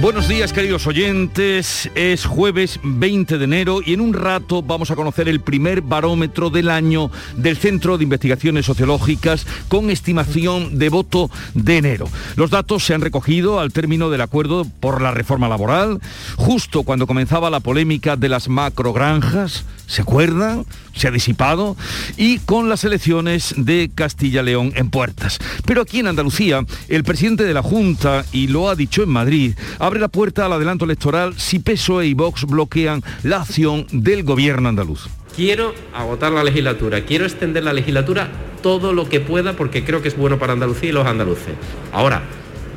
Buenos días queridos oyentes, es jueves 20 de enero y en un rato vamos a conocer el primer barómetro del año del Centro de Investigaciones Sociológicas con estimación de voto de enero. Los datos se han recogido al término del acuerdo por la reforma laboral, justo cuando comenzaba la polémica de las macrogranjas, ¿se acuerdan? Se ha disipado y con las elecciones de Castilla-León en puertas. Pero aquí en Andalucía, el presidente de la Junta, y lo ha dicho en Madrid, abre la puerta al adelanto electoral si PSOE y Vox bloquean la acción del gobierno andaluz. Quiero agotar la legislatura, quiero extender la legislatura todo lo que pueda porque creo que es bueno para Andalucía y los andaluces. Ahora,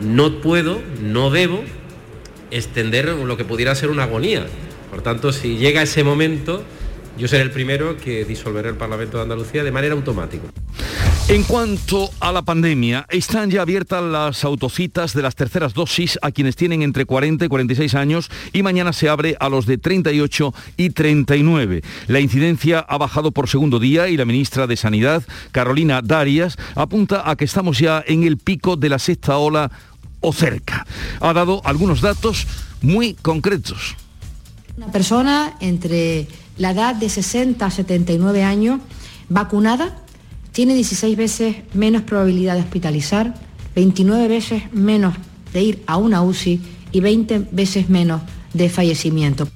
no puedo, no debo extender lo que pudiera ser una agonía. Por tanto, si llega ese momento, yo seré el primero que disolveré el Parlamento de Andalucía de manera automática. En cuanto a la pandemia, están ya abiertas las autocitas de las terceras dosis a quienes tienen entre 40 y 46 años y mañana se abre a los de 38 y 39. La incidencia ha bajado por segundo día y la ministra de Sanidad, Carolina Darias, apunta a que estamos ya en el pico de la sexta ola o cerca. Ha dado algunos datos muy concretos. Una persona entre la edad de 60 a 79 años vacunada tiene 16 veces menos probabilidad de hospitalizar, 29 veces menos de ir a una UCI y 20 veces menos de fallecimiento.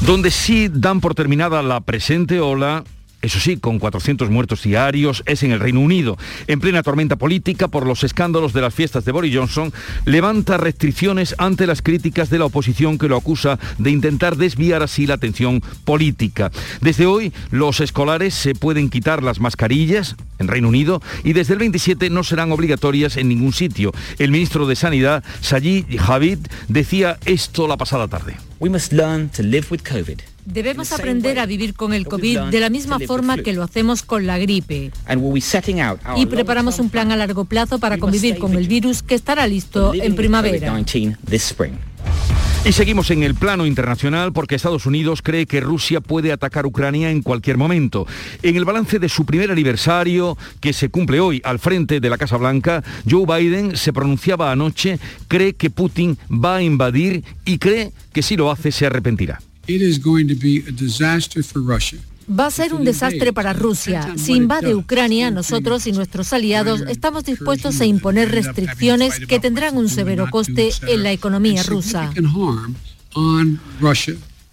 Donde sí dan por terminada la presente ola eso sí, con 400 muertos diarios, es en el Reino Unido. En plena tormenta política por los escándalos de las fiestas de Boris Johnson, levanta restricciones ante las críticas de la oposición que lo acusa de intentar desviar así la atención política. Desde hoy, los escolares se pueden quitar las mascarillas en Reino Unido y desde el 27 no serán obligatorias en ningún sitio. El ministro de Sanidad, Sajid Javid, decía esto la pasada tarde. Debemos aprender a vivir con el COVID de la misma forma que lo hacemos con la gripe. Y preparamos un plan a largo plazo para convivir con el virus que estará listo en primavera. Y seguimos en el plano internacional porque Estados Unidos cree que Rusia puede atacar Ucrania en cualquier momento. En el balance de su primer aniversario, que se cumple hoy al frente de la Casa Blanca, Joe Biden se pronunciaba anoche, cree que Putin va a invadir y cree que si lo hace se arrepentirá. Va a ser un desastre para Rusia. Si invade Ucrania, nosotros y nuestros aliados estamos dispuestos a imponer restricciones que tendrán un severo coste en la economía rusa.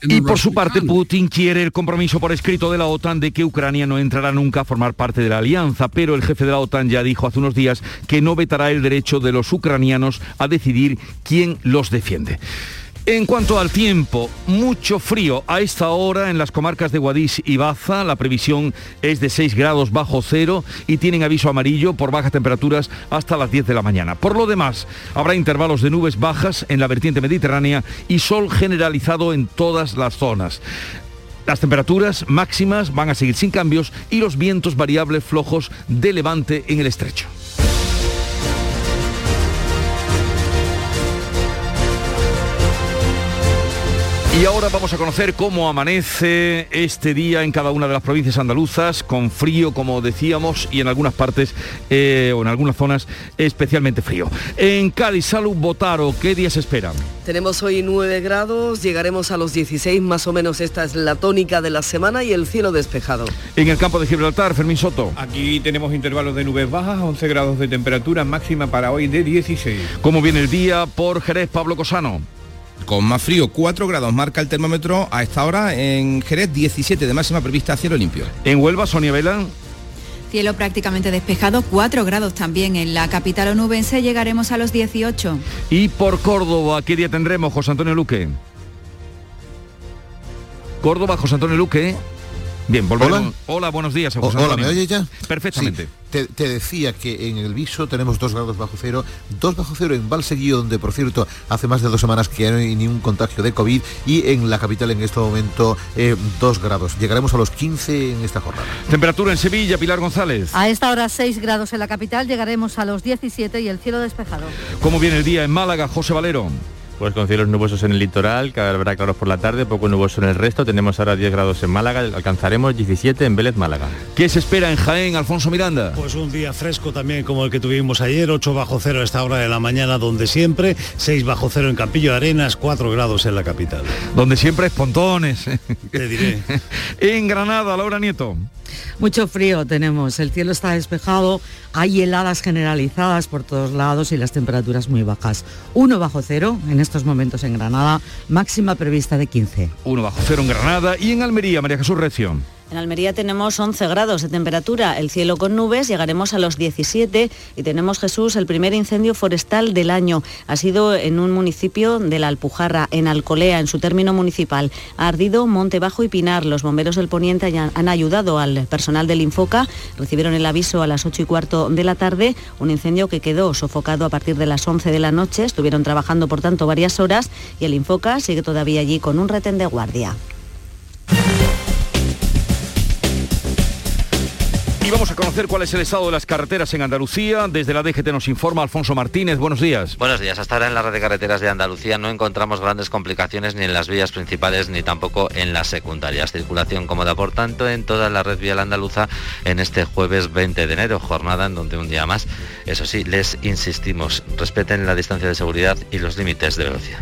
Y por su parte, Putin quiere el compromiso por escrito de la OTAN de que Ucrania no entrará nunca a formar parte de la alianza, pero el jefe de la OTAN ya dijo hace unos días que no vetará el derecho de los ucranianos a decidir quién los defiende. En cuanto al tiempo, mucho frío a esta hora en las comarcas de Guadix y Baza. La previsión es de 6 grados bajo cero y tienen aviso amarillo por bajas temperaturas hasta las 10 de la mañana. Por lo demás, habrá intervalos de nubes bajas en la vertiente mediterránea y sol generalizado en todas las zonas. Las temperaturas máximas van a seguir sin cambios y los vientos variables flojos de levante en el estrecho. Y ahora vamos a conocer cómo amanece este día en cada una de las provincias andaluzas, con frío, como decíamos, y en algunas partes eh, o en algunas zonas especialmente frío. En Cádiz, Salud, Botaro, ¿qué días esperan? Tenemos hoy 9 grados, llegaremos a los 16, más o menos esta es la tónica de la semana y el cielo despejado. En el campo de Gibraltar, Fermín Soto. Aquí tenemos intervalos de nubes bajas, 11 grados de temperatura máxima para hoy de 16. ¿Cómo viene el día por Jerez, Pablo Cosano? Con más frío, 4 grados marca el termómetro a esta hora en Jerez, 17 de máxima prevista cielo limpio. En Huelva, Sonia Vela. Cielo prácticamente despejado, 4 grados también en la capital onubense, llegaremos a los 18. Y por Córdoba, ¿qué día tendremos, José Antonio Luque? Córdoba, José Antonio Luque. Bien, volvemos. Hola, buenos días. José Hola, ¿me oye ya? Perfectamente. Te, decía que en el viso tenemos dos grados bajo cero, dos bajo cero en Valseguío, donde por cierto hace más de dos semanas que no hay ningún contagio de COVID, y en la capital en este momento eh, dos grados. Llegaremos a los 15 en esta jornada. Temperatura en Sevilla, Pilar González. A esta hora 6 grados en la capital, llegaremos a los 17 y el cielo despejado. ¿Cómo viene el día en Málaga, José Valero? Pues con cielos nubosos en el litoral, que habrá claros por la tarde, poco nuboso en el resto. Tenemos ahora 10 grados en Málaga, alcanzaremos 17 en Vélez, Málaga. ¿Qué se espera en Jaén, Alfonso Miranda? Pues un día fresco también como el que tuvimos ayer, 8 bajo cero a esta hora de la mañana donde siempre, 6 bajo cero en Campillo de Arenas, 4 grados en la capital. Donde siempre es pontones. Te diré. en Granada, Laura Nieto. Mucho frío tenemos, el cielo está despejado, hay heladas generalizadas por todos lados y las temperaturas muy bajas. Uno bajo cero en estos momentos en Granada, máxima prevista de 15. Uno bajo cero en Granada y en Almería, María Jesús Recio. En Almería tenemos 11 grados de temperatura, el cielo con nubes, llegaremos a los 17 y tenemos Jesús el primer incendio forestal del año. Ha sido en un municipio de la Alpujarra, en Alcolea, en su término municipal. Ha ardido Monte Bajo y Pinar. Los bomberos del Poniente han ayudado al personal del Infoca. Recibieron el aviso a las 8 y cuarto de la tarde, un incendio que quedó sofocado a partir de las 11 de la noche. Estuvieron trabajando, por tanto, varias horas y el Infoca sigue todavía allí con un retén de guardia. Y vamos a conocer cuál es el estado de las carreteras en Andalucía. Desde la DGT nos informa Alfonso Martínez. Buenos días. Buenos días. Hasta ahora en la red de carreteras de Andalucía no encontramos grandes complicaciones ni en las vías principales ni tampoco en las secundarias. Circulación cómoda, por tanto, en toda la red vial andaluza en este jueves 20 de enero, jornada en donde un día más, eso sí, les insistimos, respeten la distancia de seguridad y los límites de velocidad.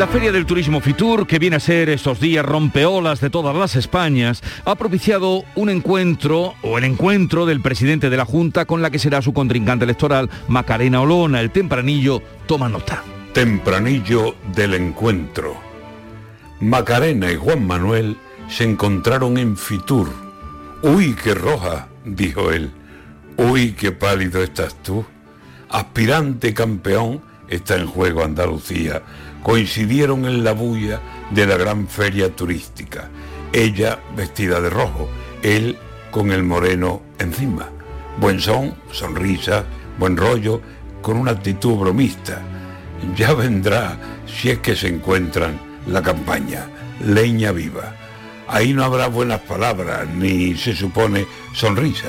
La Feria del Turismo Fitur, que viene a ser estos días rompeolas de todas las Españas, ha propiciado un encuentro o el encuentro del presidente de la Junta con la que será su contrincante electoral, Macarena Olona. El tempranillo toma nota. Tempranillo del encuentro. Macarena y Juan Manuel se encontraron en Fitur. Uy, qué roja, dijo él. Uy, qué pálido estás tú. Aspirante campeón está en juego Andalucía coincidieron en la bulla de la gran feria turística. Ella vestida de rojo, él con el moreno encima. Buen son, sonrisa, buen rollo, con una actitud bromista. Ya vendrá si es que se encuentran la campaña, leña viva. Ahí no habrá buenas palabras, ni se supone sonrisa.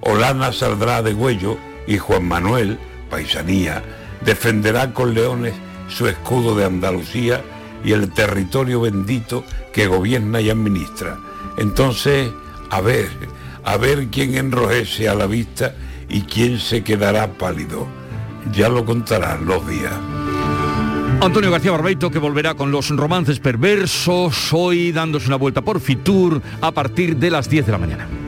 Olana saldrá de huello y Juan Manuel, paisanía, defenderá con leones su escudo de Andalucía y el territorio bendito que gobierna y administra. Entonces, a ver, a ver quién enrojece a la vista y quién se quedará pálido. Ya lo contarán los días. Antonio García Barbeito que volverá con los romances perversos hoy dándose una vuelta por Fitur a partir de las 10 de la mañana.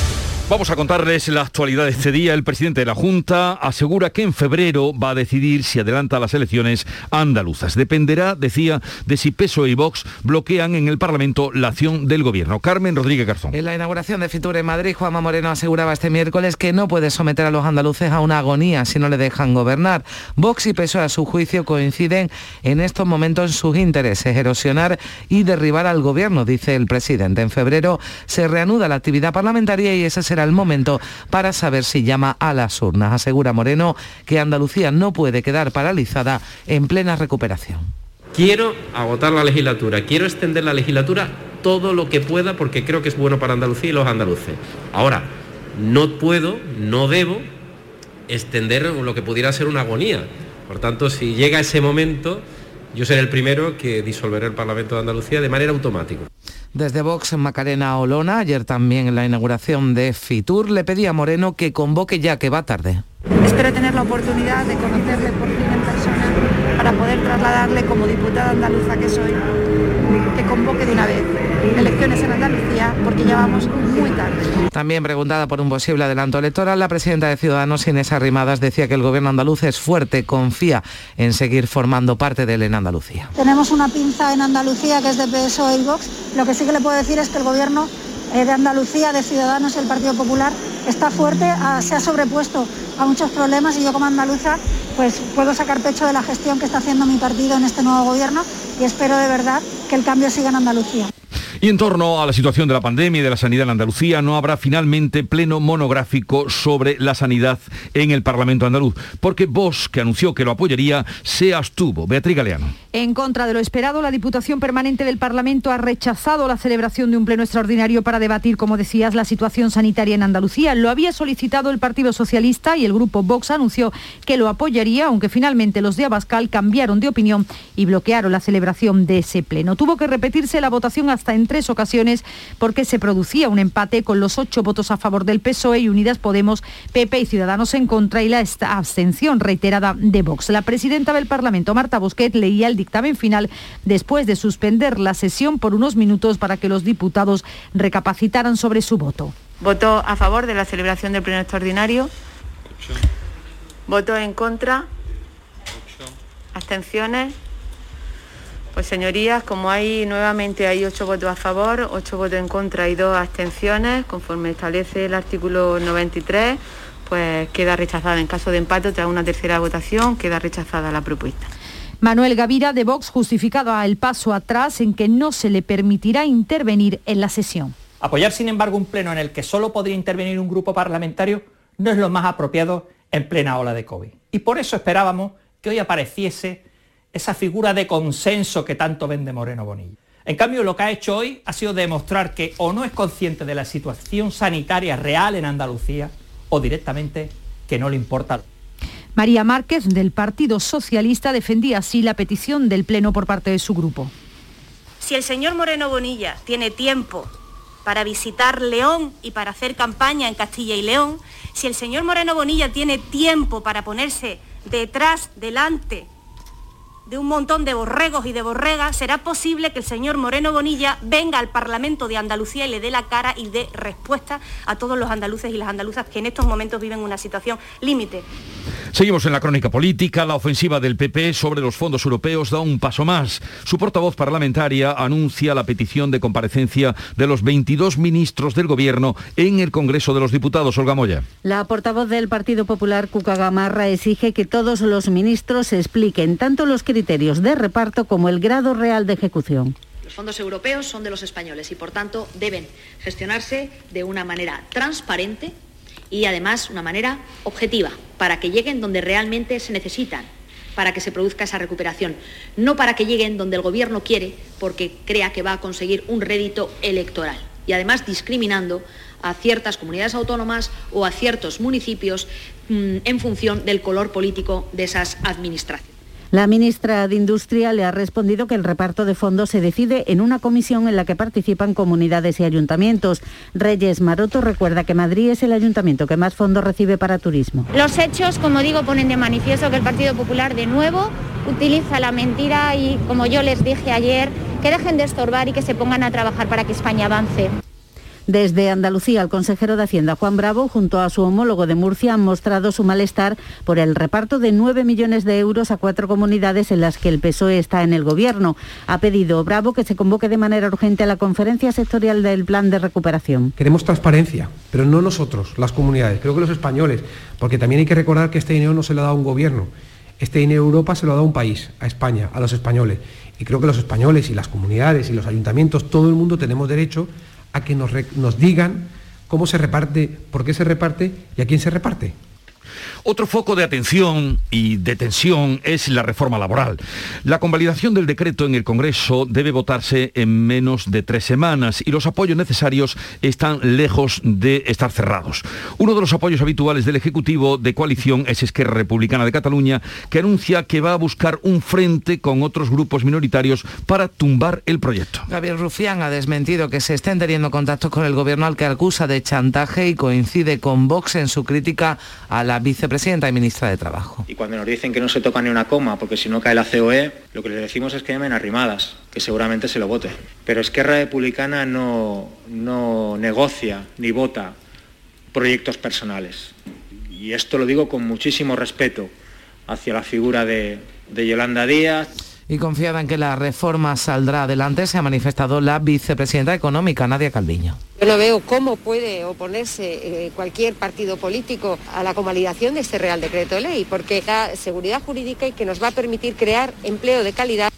Vamos a contarles la actualidad de este día. El presidente de la Junta asegura que en febrero va a decidir si adelanta las elecciones andaluzas. Dependerá, decía, de si PSOE y Vox bloquean en el Parlamento la acción del Gobierno. Carmen Rodríguez Garzón. En la inauguración de Fitur en Madrid, Juanma Moreno aseguraba este miércoles que no puede someter a los andaluces a una agonía si no le dejan gobernar. Vox y PSOE, a su juicio, coinciden en estos momentos en sus intereses, erosionar y derribar al Gobierno, dice el presidente. En febrero se reanuda la actividad parlamentaria y ese será el momento para saber si llama a las urnas. Asegura Moreno que Andalucía no puede quedar paralizada en plena recuperación. Quiero agotar la legislatura, quiero extender la legislatura todo lo que pueda porque creo que es bueno para Andalucía y los andaluces. Ahora, no puedo, no debo extender lo que pudiera ser una agonía. Por tanto, si llega ese momento, yo seré el primero que disolveré el Parlamento de Andalucía de manera automática. Desde Vox, Macarena Olona, ayer también en la inauguración de Fitur, le pedía a Moreno que convoque ya, que va tarde. Espero tener la oportunidad de conocerle por fin en persona para poder trasladarle como diputada andaluza que soy, que convoque de una vez elecciones en Andalucía porque ya vamos muy tarde. También preguntada por un posible adelanto electoral, la presidenta de Ciudadanos, Inés Arrimadas, decía que el gobierno andaluz es fuerte, confía en seguir formando parte de él en Andalucía. Tenemos una pinza en Andalucía que es de PSOE y Vox. Lo que sí que le puedo decir es que el gobierno eh, de Andalucía, de Ciudadanos y el Partido Popular está fuerte, se ha sobrepuesto a muchos problemas y yo como andaluza pues puedo sacar pecho de la gestión que está haciendo mi partido en este nuevo gobierno y espero de verdad que el cambio siga en Andalucía. Y en torno a la situación de la pandemia y de la sanidad en Andalucía, no habrá finalmente pleno monográfico sobre la sanidad en el Parlamento andaluz, porque Vox, que anunció que lo apoyaría, se abstuvo. Beatriz Galeano. En contra de lo esperado, la Diputación Permanente del Parlamento ha rechazado la celebración de un pleno extraordinario para debatir, como decías, la situación sanitaria en Andalucía. Lo había solicitado el Partido Socialista y el grupo Vox anunció que lo apoyaría, aunque finalmente los de Abascal cambiaron de opinión y bloquearon la celebración de ese pleno. Tuvo que repetirse la votación hasta en tres ocasiones porque se producía un empate con los ocho votos a favor del PSOE y Unidas Podemos, PP y Ciudadanos en contra y la abstención reiterada de Vox. La presidenta del Parlamento, Marta Bosquet, leía el dictamen final después de suspender la sesión por unos minutos para que los diputados recapacitaran sobre su voto. Voto a favor de la celebración del pleno extraordinario. Voto en contra. Abstenciones. Pues señorías, como hay nuevamente hay ocho votos a favor, ocho votos en contra y dos abstenciones, conforme establece el artículo 93, pues queda rechazada. En caso de empate, tras una tercera votación, queda rechazada la propuesta. Manuel Gavira de Vox justificado el paso atrás en que no se le permitirá intervenir en la sesión. Apoyar, sin embargo, un pleno en el que solo podría intervenir un grupo parlamentario no es lo más apropiado en plena ola de COVID. Y por eso esperábamos que hoy apareciese esa figura de consenso que tanto vende Moreno Bonilla. En cambio, lo que ha hecho hoy ha sido demostrar que o no es consciente de la situación sanitaria real en Andalucía o directamente que no le importa. María Márquez, del Partido Socialista, defendía así la petición del Pleno por parte de su grupo. Si el señor Moreno Bonilla tiene tiempo para visitar León y para hacer campaña en Castilla y León, si el señor Moreno Bonilla tiene tiempo para ponerse detrás, delante de un montón de borregos y de borregas, será posible que el señor Moreno Bonilla venga al Parlamento de Andalucía y le dé la cara y dé respuesta a todos los andaluces y las andaluzas que en estos momentos viven una situación límite. Seguimos en la crónica política. La ofensiva del PP sobre los fondos europeos da un paso más. Su portavoz parlamentaria anuncia la petición de comparecencia de los 22 ministros del Gobierno en el Congreso de los Diputados. Olga Moya. La portavoz del Partido Popular, Cuca Gamarra, exige que todos los ministros expliquen tanto los criterios criterios de reparto como el grado real de ejecución. Los fondos europeos son de los españoles y, por tanto, deben gestionarse de una manera transparente y, además, una manera objetiva, para que lleguen donde realmente se necesitan, para que se produzca esa recuperación, no para que lleguen donde el Gobierno quiere porque crea que va a conseguir un rédito electoral y, además, discriminando a ciertas comunidades autónomas o a ciertos municipios mmm, en función del color político de esas administraciones. La ministra de Industria le ha respondido que el reparto de fondos se decide en una comisión en la que participan comunidades y ayuntamientos. Reyes Maroto recuerda que Madrid es el ayuntamiento que más fondos recibe para turismo. Los hechos, como digo, ponen de manifiesto que el Partido Popular de nuevo utiliza la mentira y, como yo les dije ayer, que dejen de estorbar y que se pongan a trabajar para que España avance. Desde Andalucía, el consejero de Hacienda, Juan Bravo, junto a su homólogo de Murcia, han mostrado su malestar por el reparto de 9 millones de euros a cuatro comunidades en las que el PSOE está en el Gobierno. Ha pedido Bravo que se convoque de manera urgente a la conferencia sectorial del Plan de Recuperación. Queremos transparencia, pero no nosotros, las comunidades, creo que los españoles, porque también hay que recordar que este dinero no se lo ha dado un gobierno. Este dinero Europa se lo ha dado un país, a España, a los españoles. Y creo que los españoles y las comunidades y los ayuntamientos, todo el mundo tenemos derecho a que nos, nos digan cómo se reparte, por qué se reparte y a quién se reparte. Otro foco de atención y de tensión es la reforma laboral. La convalidación del decreto en el Congreso debe votarse en menos de tres semanas y los apoyos necesarios están lejos de estar cerrados. Uno de los apoyos habituales del Ejecutivo de coalición es Esquerra Republicana de Cataluña, que anuncia que va a buscar un frente con otros grupos minoritarios para tumbar el proyecto. Gabriel Rufián ha desmentido que se estén teniendo contactos con el gobierno al que acusa de chantaje y coincide con Vox en su crítica a la vicepresidenta y ministra de Trabajo. Y cuando nos dicen que no se toca ni una coma porque si no cae la COE, lo que les decimos es que llamen arrimadas, que seguramente se lo vote. Pero Esquerra Republicana no, no negocia ni vota proyectos personales. Y esto lo digo con muchísimo respeto hacia la figura de, de Yolanda Díaz y confiada en que la reforma saldrá adelante, se ha manifestado la vicepresidenta económica, Nadia Calviño. Yo no veo cómo puede oponerse eh, cualquier partido político a la convalidación de este Real Decreto de Ley, porque da seguridad jurídica y que nos va a permitir crear empleo de calidad.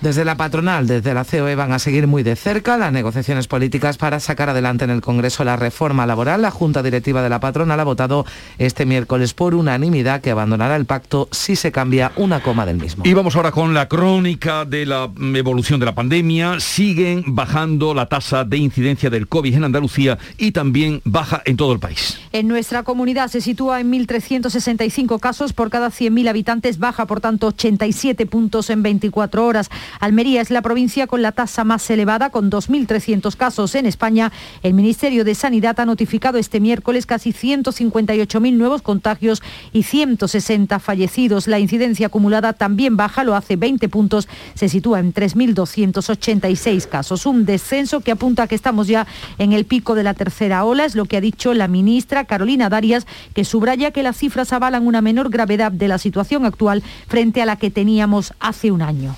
Desde la patronal, desde la COE van a seguir muy de cerca las negociaciones políticas para sacar adelante en el Congreso la reforma laboral. La Junta Directiva de la patronal ha votado este miércoles por unanimidad que abandonará el pacto si se cambia una coma del mismo. Y vamos ahora con la crónica de la evolución de la pandemia. Siguen bajando la tasa de incidencia del COVID en Andalucía y también baja en todo el país. En nuestra comunidad se sitúa en 1.365 casos por cada 100.000 habitantes, baja por tanto 87 puntos en 24 horas. Almería es la provincia con la tasa más elevada, con 2.300 casos en España. El Ministerio de Sanidad ha notificado este miércoles casi 158.000 nuevos contagios y 160 fallecidos. La incidencia acumulada también baja, lo hace 20 puntos, se sitúa en 3.286 casos. Un descenso que apunta a que estamos ya en el pico de la tercera ola, es lo que ha dicho la ministra Carolina Darias, que subraya que las cifras avalan una menor gravedad de la situación actual frente a la que teníamos hace un año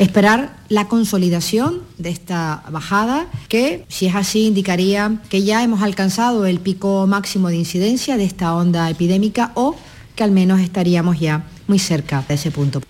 esperar la consolidación de esta bajada, que si es así indicaría que ya hemos alcanzado el pico máximo de incidencia de esta onda epidémica o que al menos estaríamos ya muy cerca de ese punto.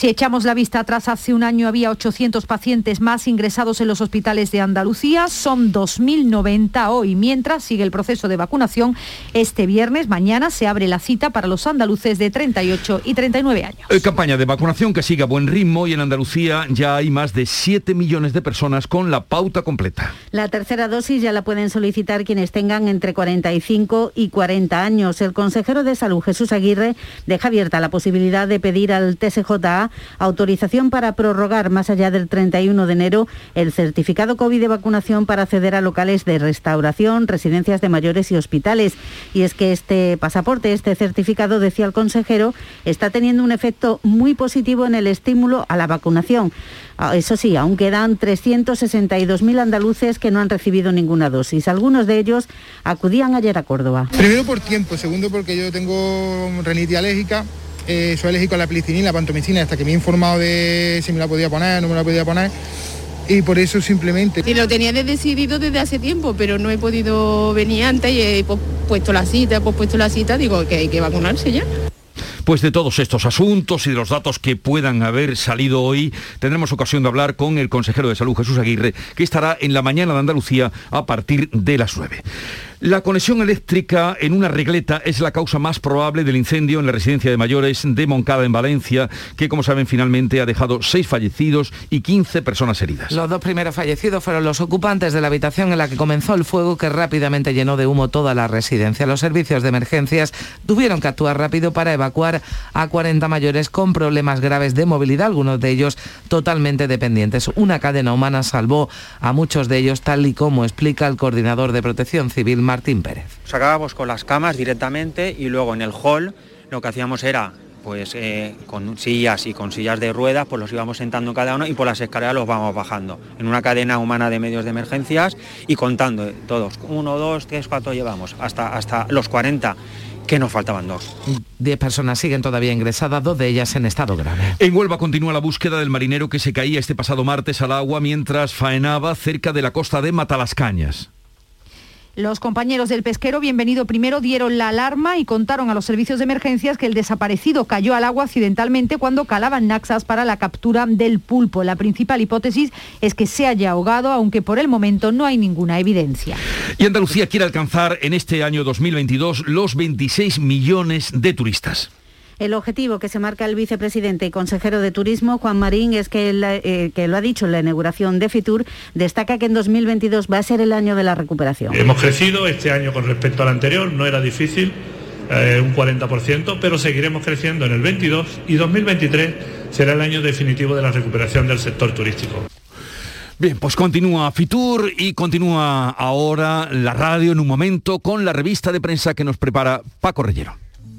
Si echamos la vista atrás, hace un año había 800 pacientes más ingresados en los hospitales de Andalucía, son 2.090 hoy. Mientras sigue el proceso de vacunación, este viernes, mañana, se abre la cita para los andaluces de 38 y 39 años. Eh, campaña de vacunación que sigue a buen ritmo y en Andalucía ya hay más de 7 millones de personas con la pauta completa. La tercera dosis ya la pueden solicitar quienes tengan entre 45 y 40 años. El consejero de Salud, Jesús Aguirre, deja abierta la posibilidad de pedir al TSJA autorización para prorrogar más allá del 31 de enero el certificado COVID de vacunación para acceder a locales de restauración, residencias de mayores y hospitales. Y es que este pasaporte, este certificado, decía el consejero, está teniendo un efecto muy positivo en el estímulo a la vacunación. Ah, eso sí, aún quedan 362.000 andaluces que no han recibido ninguna dosis. Algunos de ellos acudían ayer a Córdoba. Primero por tiempo, segundo porque yo tengo renitis alérgica eh, soy alérgico a la penicilina, la pantomicina, hasta que me he informado de si me la podía poner, no me la podía poner. Y por eso simplemente... Y lo tenía decidido desde hace tiempo, pero no he podido venir antes y he puesto la cita, he puesto la cita, digo que hay que vacunarse ya. Pues de todos estos asuntos y de los datos que puedan haber salido hoy, tendremos ocasión de hablar con el consejero de salud Jesús Aguirre, que estará en la mañana de Andalucía a partir de las 9. La conexión eléctrica en una regleta es la causa más probable del incendio en la residencia de mayores de Moncada en Valencia, que como saben finalmente ha dejado seis fallecidos y 15 personas heridas. Los dos primeros fallecidos fueron los ocupantes de la habitación en la que comenzó el fuego que rápidamente llenó de humo toda la residencia. Los servicios de emergencias tuvieron que actuar rápido para evacuar a 40 mayores con problemas graves de movilidad, algunos de ellos totalmente dependientes. Una cadena humana salvó a muchos de ellos, tal y como explica el coordinador de protección civil Martín Pérez. Sacábamos con las camas directamente y luego en el hall lo que hacíamos era pues eh, con sillas y con sillas de ruedas, pues los íbamos sentando cada uno y por las escaleras los vamos bajando. En una cadena humana de medios de emergencias y contando todos, uno, dos, tres, cuatro llevamos, hasta, hasta los 40 que nos faltaban dos. Diez personas siguen todavía ingresadas, dos de ellas en estado grave. En Huelva continúa la búsqueda del marinero que se caía este pasado martes al agua mientras faenaba cerca de la costa de Matalascañas. Los compañeros del pesquero, bienvenido primero, dieron la alarma y contaron a los servicios de emergencias que el desaparecido cayó al agua accidentalmente cuando calaban naxas para la captura del pulpo. La principal hipótesis es que se haya ahogado, aunque por el momento no hay ninguna evidencia. Y Andalucía quiere alcanzar en este año 2022 los 26 millones de turistas. El objetivo que se marca el vicepresidente y consejero de Turismo, Juan Marín, es que, eh, que lo ha dicho en la inauguración de Fitur, destaca que en 2022 va a ser el año de la recuperación. Hemos crecido este año con respecto al anterior, no era difícil, eh, un 40%, pero seguiremos creciendo en el 22 y 2023 será el año definitivo de la recuperación del sector turístico. Bien, pues continúa Fitur y continúa ahora la radio en un momento con la revista de prensa que nos prepara Paco Rellero.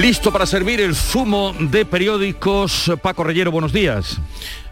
Listo para servir el zumo de periódicos. Paco Rellero, buenos días.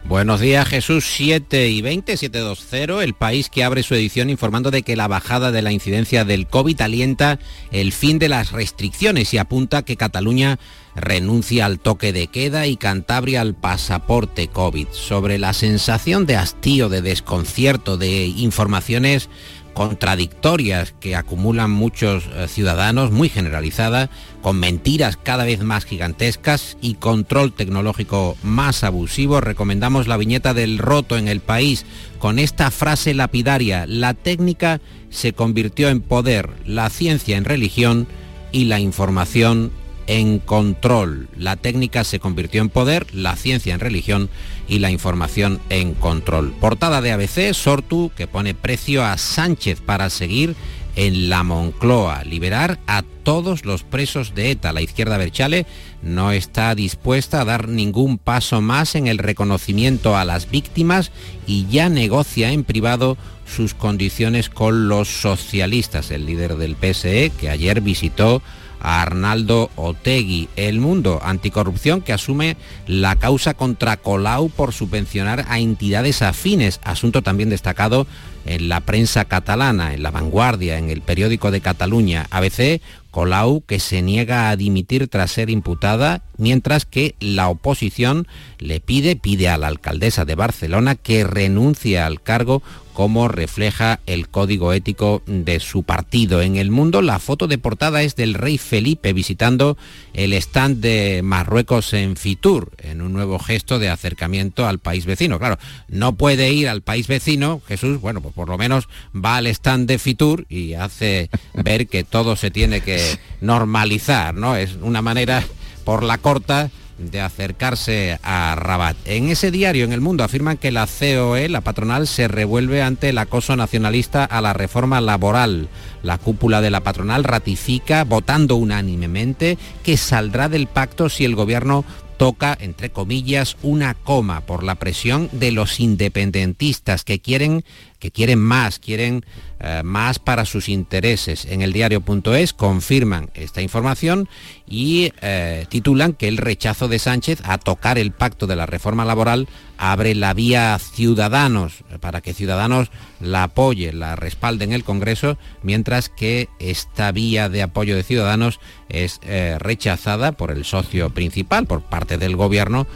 Buenos días Jesús, 7 y 20, 720, el país que abre su edición informando de que la bajada de la incidencia del COVID alienta el fin de las restricciones y apunta que Cataluña renuncia al toque de queda y Cantabria al pasaporte COVID. Sobre la sensación de hastío, de desconcierto, de informaciones contradictorias que acumulan muchos eh, ciudadanos, muy generalizada, con mentiras cada vez más gigantescas y control tecnológico más abusivo, recomendamos la viñeta del roto en el país con esta frase lapidaria, la técnica se convirtió en poder, la ciencia en religión y la información en control. La técnica se convirtió en poder, la ciencia en religión y la información en control. Portada de ABC, Sortu, que pone precio a Sánchez para seguir en la Moncloa, liberar a todos los presos de ETA. La izquierda Berchale no está dispuesta a dar ningún paso más en el reconocimiento a las víctimas y ya negocia en privado sus condiciones con los socialistas. El líder del PSE, que ayer visitó a Arnaldo Otegui. El Mundo Anticorrupción que asume la causa contra Colau por subvencionar a entidades afines, asunto también destacado en la prensa catalana, en La Vanguardia, en el periódico de Cataluña, ABC, Colau que se niega a dimitir tras ser imputada, mientras que la oposición le pide, pide a la alcaldesa de Barcelona que renuncie al cargo como refleja el código ético de su partido. En el mundo la foto de portada es del rey Felipe visitando el stand de Marruecos en Fitur, en un nuevo gesto de acercamiento al país vecino. Claro, no puede ir al país vecino, Jesús, bueno, pues por lo menos va al stand de Fitur y hace ver que todo se tiene que normalizar, ¿no? Es una manera por la corta de acercarse a Rabat. En ese diario, en el mundo, afirman que la COE, la patronal, se revuelve ante el acoso nacionalista a la reforma laboral. La cúpula de la patronal ratifica, votando unánimemente, que saldrá del pacto si el gobierno toca, entre comillas, una coma por la presión de los independentistas que quieren, que quieren más, quieren eh, más para sus intereses. En el diario.es confirman esta información y eh, titulan que el rechazo de Sánchez a tocar el pacto de la reforma laboral abre la vía a Ciudadanos, para que Ciudadanos la apoye, la respalde en el Congreso, mientras que esta vía de apoyo de Ciudadanos es eh, rechazada por el socio principal, por parte del Gobierno,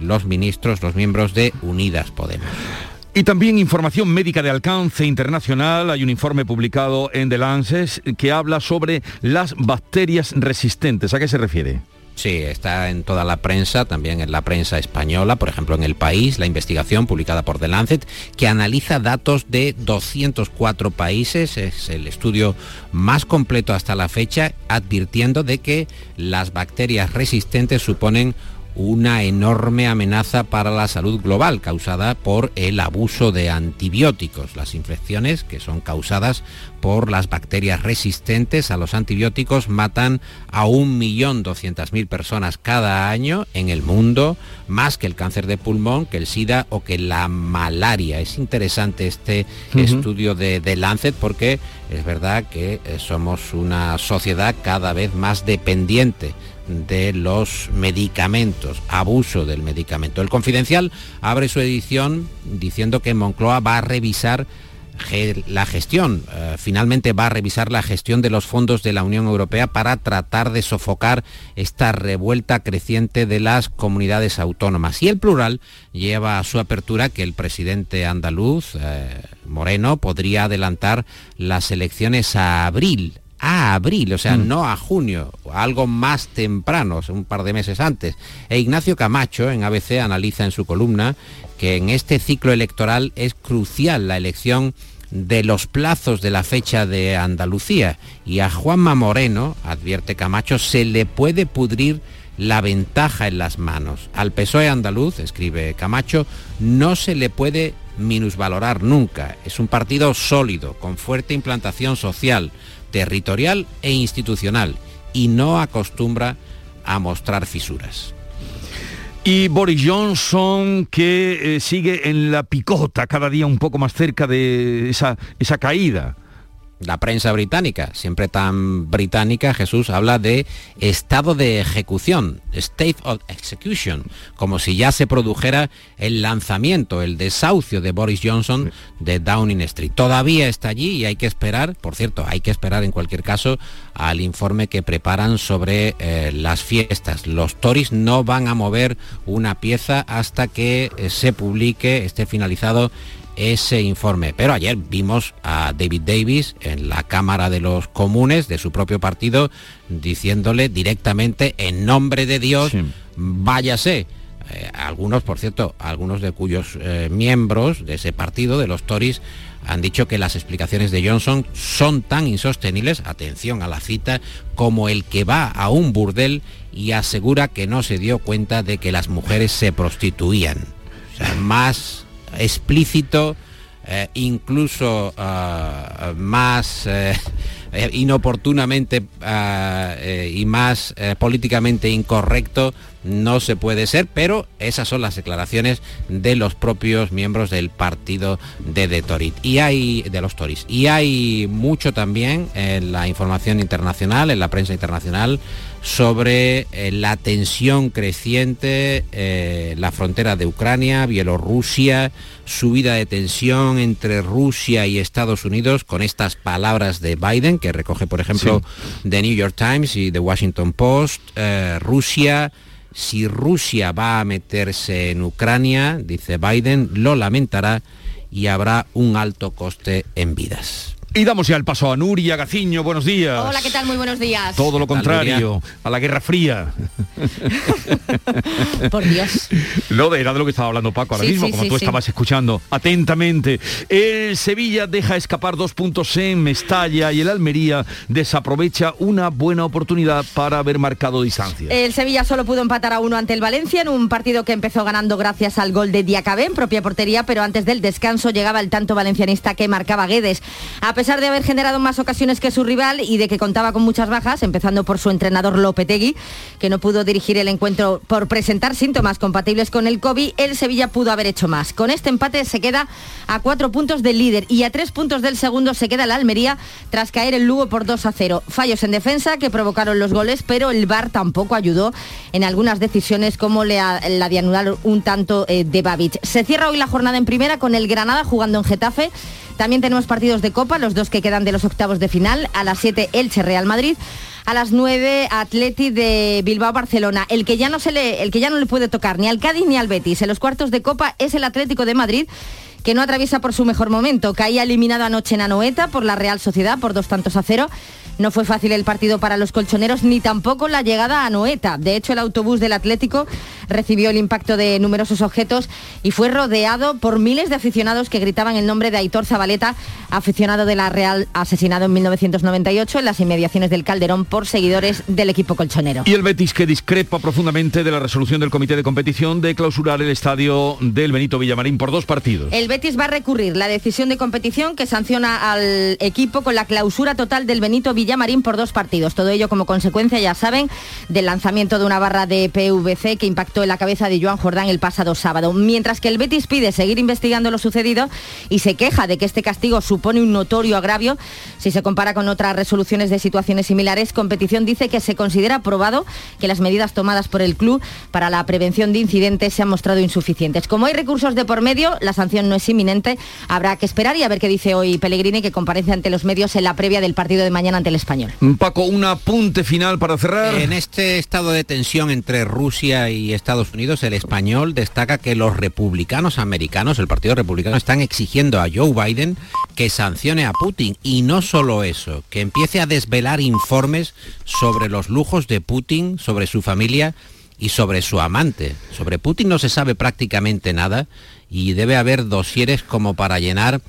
los ministros, los miembros de Unidas Podemos. Y también información médica de alcance internacional. Hay un informe publicado en The Lancet que habla sobre las bacterias resistentes. ¿A qué se refiere? Sí, está en toda la prensa, también en la prensa española, por ejemplo en El País, la investigación publicada por The Lancet, que analiza datos de 204 países, es el estudio más completo hasta la fecha, advirtiendo de que las bacterias resistentes suponen una enorme amenaza para la salud global causada por el abuso de antibióticos, las infecciones que son causadas por las bacterias resistentes a los antibióticos matan a 1.200.000 personas cada año en el mundo, más que el cáncer de pulmón, que el SIDA o que la malaria. Es interesante este estudio de, de Lancet porque es verdad que eh, somos una sociedad cada vez más dependiente de los medicamentos, abuso del medicamento. El Confidencial abre su edición diciendo que Moncloa va a revisar la gestión, eh, finalmente va a revisar la gestión de los fondos de la Unión Europea para tratar de sofocar esta revuelta creciente de las comunidades autónomas. Y el plural lleva a su apertura que el presidente andaluz, eh, Moreno, podría adelantar las elecciones a abril a abril, o sea, mm. no a junio, algo más temprano, un par de meses antes. E Ignacio Camacho en ABC analiza en su columna que en este ciclo electoral es crucial la elección de los plazos de la fecha de Andalucía y a Juanma Moreno, advierte Camacho, se le puede pudrir la ventaja en las manos. Al PSOE andaluz, escribe Camacho, no se le puede minusvalorar nunca. Es un partido sólido, con fuerte implantación social, territorial e institucional y no acostumbra a mostrar fisuras. Y Boris Johnson que eh, sigue en la picota cada día un poco más cerca de esa, esa caída la prensa británica, siempre tan británica, Jesús habla de estado de ejecución, state of execution, como si ya se produjera el lanzamiento, el desahucio de Boris Johnson de Downing Street. Todavía está allí y hay que esperar, por cierto, hay que esperar en cualquier caso al informe que preparan sobre eh, las fiestas. Los Tories no van a mover una pieza hasta que eh, se publique, esté finalizado ese informe. Pero ayer vimos a David Davis en la Cámara de los Comunes de su propio partido diciéndole directamente en nombre de Dios, váyase. Eh, algunos, por cierto, algunos de cuyos eh, miembros de ese partido, de los Tories, han dicho que las explicaciones de Johnson son tan insostenibles, atención a la cita, como el que va a un burdel y asegura que no se dio cuenta de que las mujeres se prostituían. O sea, más explícito, eh, incluso ah, más eh, eh, inoportunamente ah, y más políticamente incorrecto no se puede ser, pero esas son las declaraciones de los propios miembros del partido de, de. Y hay de los Tories. Y hay mucho también en la información internacional, en la prensa internacional, sobre eh, la tensión creciente, eh, la frontera de Ucrania, Bielorrusia, subida de tensión entre Rusia y Estados Unidos con estas palabras de Biden, que recoge, por ejemplo, The New York Times y The Washington Post, eh, Rusia, si Rusia va a meterse en Ucrania, dice Biden, lo lamentará y habrá un alto coste en vidas. Y damos ya el paso a Nuria Gaciño, buenos días. Hola, ¿qué tal? Muy buenos días. Todo lo contrario, a la Guerra Fría. Por Dios. No, era de lo que estaba hablando Paco ahora mismo, como tú estabas escuchando atentamente. El Sevilla deja escapar dos puntos en Mestalla y el Almería desaprovecha una buena oportunidad para haber marcado distancia. El Sevilla solo pudo empatar a uno ante el Valencia en un partido que empezó ganando gracias al gol de Diacabé en propia portería, pero antes del descanso llegaba el tanto valencianista que marcaba Guedes. A a pesar de haber generado más ocasiones que su rival y de que contaba con muchas bajas, empezando por su entrenador Lopetegui, que no pudo dirigir el encuentro por presentar síntomas compatibles con el COVID, el Sevilla pudo haber hecho más. Con este empate se queda a cuatro puntos del líder y a tres puntos del segundo se queda la Almería tras caer el Lugo por 2 a 0. Fallos en defensa que provocaron los goles, pero el VAR tampoco ayudó en algunas decisiones como la, de anular un tanto eh, de Babic. Se cierra hoy la jornada en primera con el Granada jugando en Getafe también tenemos partidos de Copa, los dos que quedan de los octavos de final. A las 7 Elche Real Madrid. A las 9 Atleti de Bilbao Barcelona. El que ya no se le, el que ya no le puede tocar ni al Cádiz ni al Betis en los cuartos de Copa es el Atlético de Madrid que no atraviesa por su mejor momento. Caía eliminado anoche en Anoeta por la Real Sociedad por dos tantos a cero. No fue fácil el partido para los colchoneros ni tampoco la llegada a Noeta. De hecho, el autobús del Atlético recibió el impacto de numerosos objetos y fue rodeado por miles de aficionados que gritaban el nombre de Aitor Zabaleta, aficionado de la Real asesinado en 1998 en las inmediaciones del Calderón por seguidores del equipo colchonero. Y el Betis que discrepa profundamente de la resolución del comité de competición de clausurar el estadio del Benito Villamarín por dos partidos. El Betis va a recurrir la decisión de competición que sanciona al equipo con la clausura total del Benito Villamarín por dos partidos. Todo ello como consecuencia, ya saben, del lanzamiento de una barra de PVC que impactó en la cabeza de Joan Jordán el pasado sábado. Mientras que el Betis pide seguir investigando lo sucedido y se queja de que este castigo supone un notorio agravio si se compara con otras resoluciones de situaciones similares, competición dice que se considera probado que las medidas tomadas por el club para la prevención de incidentes se han mostrado insuficientes. Como hay recursos de por medio, la sanción no es inminente, habrá que esperar y a ver qué dice hoy Pellegrini que comparece ante los medios en la previa del partido de mañana ante el español. Paco, un apunte final para cerrar. En este estado de tensión entre Rusia y Estados Unidos, el español destaca que los republicanos americanos, el Partido Republicano, están exigiendo a Joe Biden que sancione a Putin y no solo eso, que empiece a desvelar informes sobre los lujos de Putin, sobre su familia y sobre su amante. Sobre Putin no se sabe prácticamente nada y debe haber dosieres como para llenar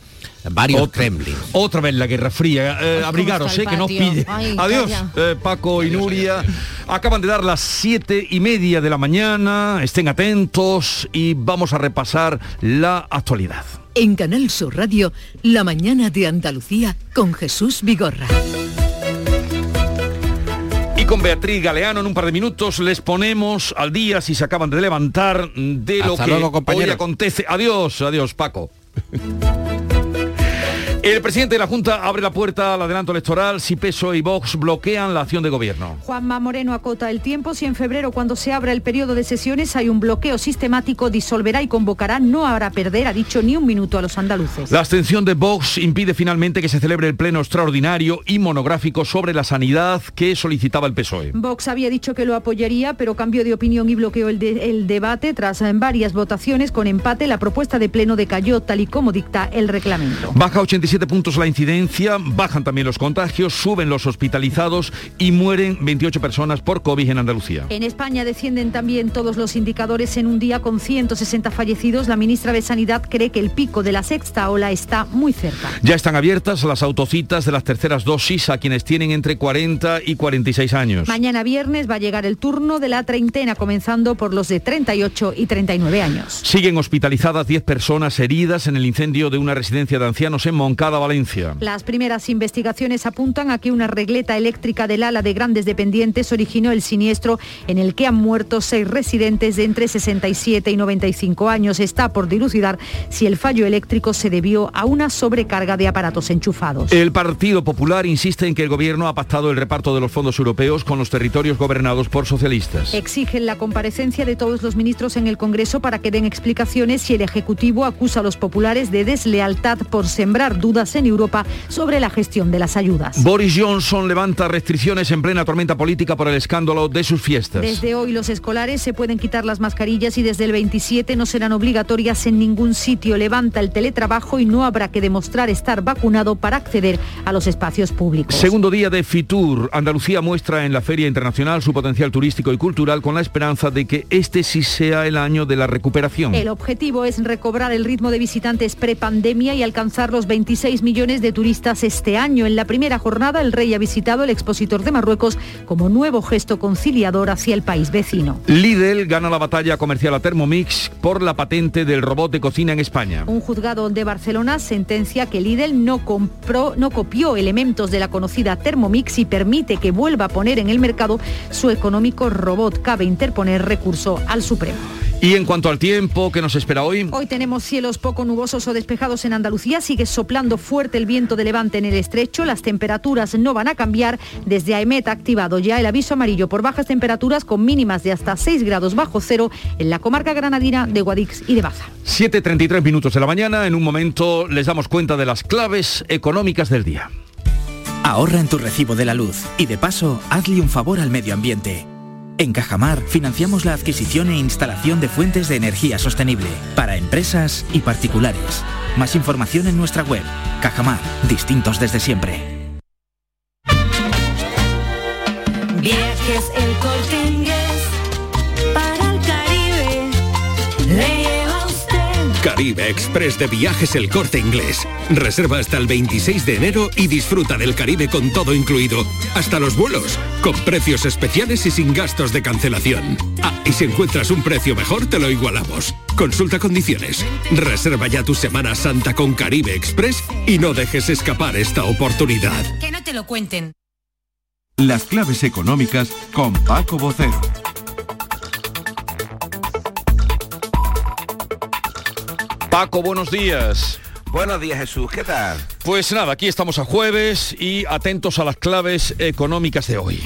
varios otra, Kremlins. Otra vez la Guerra Fría. Eh, abrigaros, eh, que nos pille. Ay, Adiós, eh, Paco y Nuria. Acaban de dar las siete y media de la mañana. Estén atentos y vamos a repasar la actualidad. En Canal Sur Radio, La mañana de Andalucía con Jesús Vigorra. Con Beatriz Galeano en un par de minutos les ponemos al día si se acaban de levantar de lo que luego, hoy acontece. Adiós, adiós, Paco. El presidente de la Junta abre la puerta al adelanto electoral si PSOE E y Vox bloquean la acción de gobierno. Juanma Moreno acota el tiempo. Si en febrero, cuando se abra el periodo de sesiones, hay un bloqueo sistemático, disolverá y convocará. No habrá perder, ha dicho, ni un minuto a los andaluces. La abstención de Vox impide finalmente que se celebre el pleno extraordinario y monográfico sobre la sanidad que solicitaba el PSOE. Vox había dicho que lo apoyaría, pero cambió de opinión y bloqueó el, de- el debate. Tras en varias votaciones con empate, la propuesta de pleno decayó tal y como dicta el reglamento. Baja 87 puntos la incidencia, bajan también los contagios, suben los hospitalizados y mueren 28 personas por COVID en Andalucía. En España descienden también todos los indicadores en un día con 160 fallecidos. La ministra de Sanidad cree que el pico de la sexta ola está muy cerca. Ya están abiertas las autocitas de las terceras dosis a quienes tienen entre 40 y 46 años. Mañana viernes va a llegar el turno de la treintena, comenzando por los de 38 y 39 años. Siguen hospitalizadas 10 personas heridas en el incendio de una residencia de ancianos en Moncada, Valencia. Las primeras investigaciones apuntan a que una regleta eléctrica del ala de grandes dependientes originó el siniestro en el que han muerto seis residentes de entre 67 y 95 años. Está por dilucidar si el fallo eléctrico se debió a una sobrecarga de aparatos enchufados. El Partido Popular insiste en que el gobierno ha pactado el reparto de los fondos europeos con los territorios gobernados por socialistas. Exigen la comparecencia de todos los ministros en el Congreso para que den explicaciones si el Ejecutivo acusa a los populares de deslealtad por sembrar dudas en Europa sobre la gestión de las ayudas. Boris Johnson levanta restricciones en plena tormenta política por el escándalo de sus fiestas. Desde hoy los escolares se pueden quitar las mascarillas y desde el 27 no serán obligatorias en ningún sitio. Levanta el teletrabajo y no habrá que demostrar estar vacunado para acceder a los espacios públicos. Segundo día de Fitur, Andalucía muestra en la Feria Internacional su potencial turístico y cultural con la esperanza de que este sí sea el año de la recuperación. El objetivo es recobrar el ritmo de visitantes prepandemia y alcanzar los 26 millones de turistas este año. En la primera jornada, el rey ha visitado el expositor de Marruecos como nuevo gesto conciliador hacia el país vecino. Lidl gana la batalla comercial a Thermomix por la patente del robot de cocina en España. Un juzgado de Barcelona sentencia que Lidl no compró, no copió elementos de la conocida Thermomix y permite que vuelva a poner en el mercado su económico robot. Cabe interponer recurso al Supremo. Y en cuanto al tiempo que nos espera hoy, Hoy tenemos cielos poco nubosos o despejados en Andalucía. Sigue soplando fuerte el viento de levante en el estrecho. Las temperaturas no van a cambiar. Desde AEMET ha activado ya el aviso amarillo por bajas temperaturas con mínimas de hasta 6 grados bajo cero en la comarca granadina de Guadix y de Baza. 7.33 minutos de la mañana. En un momento les damos cuenta de las claves económicas del día. Ahorra en tu recibo de la luz y de paso hazle un favor al medio ambiente. En Cajamar financiamos la adquisición e instalación de fuentes de energía sostenible para empresas y particulares. Más información en nuestra web. Cajamar, distintos desde siempre. Caribe Express de Viajes El Corte Inglés. Reserva hasta el 26 de enero y disfruta del Caribe con todo incluido, hasta los vuelos, con precios especiales y sin gastos de cancelación. Ah, y si encuentras un precio mejor, te lo igualamos. Consulta condiciones. Reserva ya tu Semana Santa con Caribe Express y no dejes escapar esta oportunidad. Que no te lo cuenten. Las claves económicas con Paco Bocero. Paco, buenos días. Buenos días Jesús, ¿qué tal? Pues nada, aquí estamos a jueves y atentos a las claves económicas de hoy.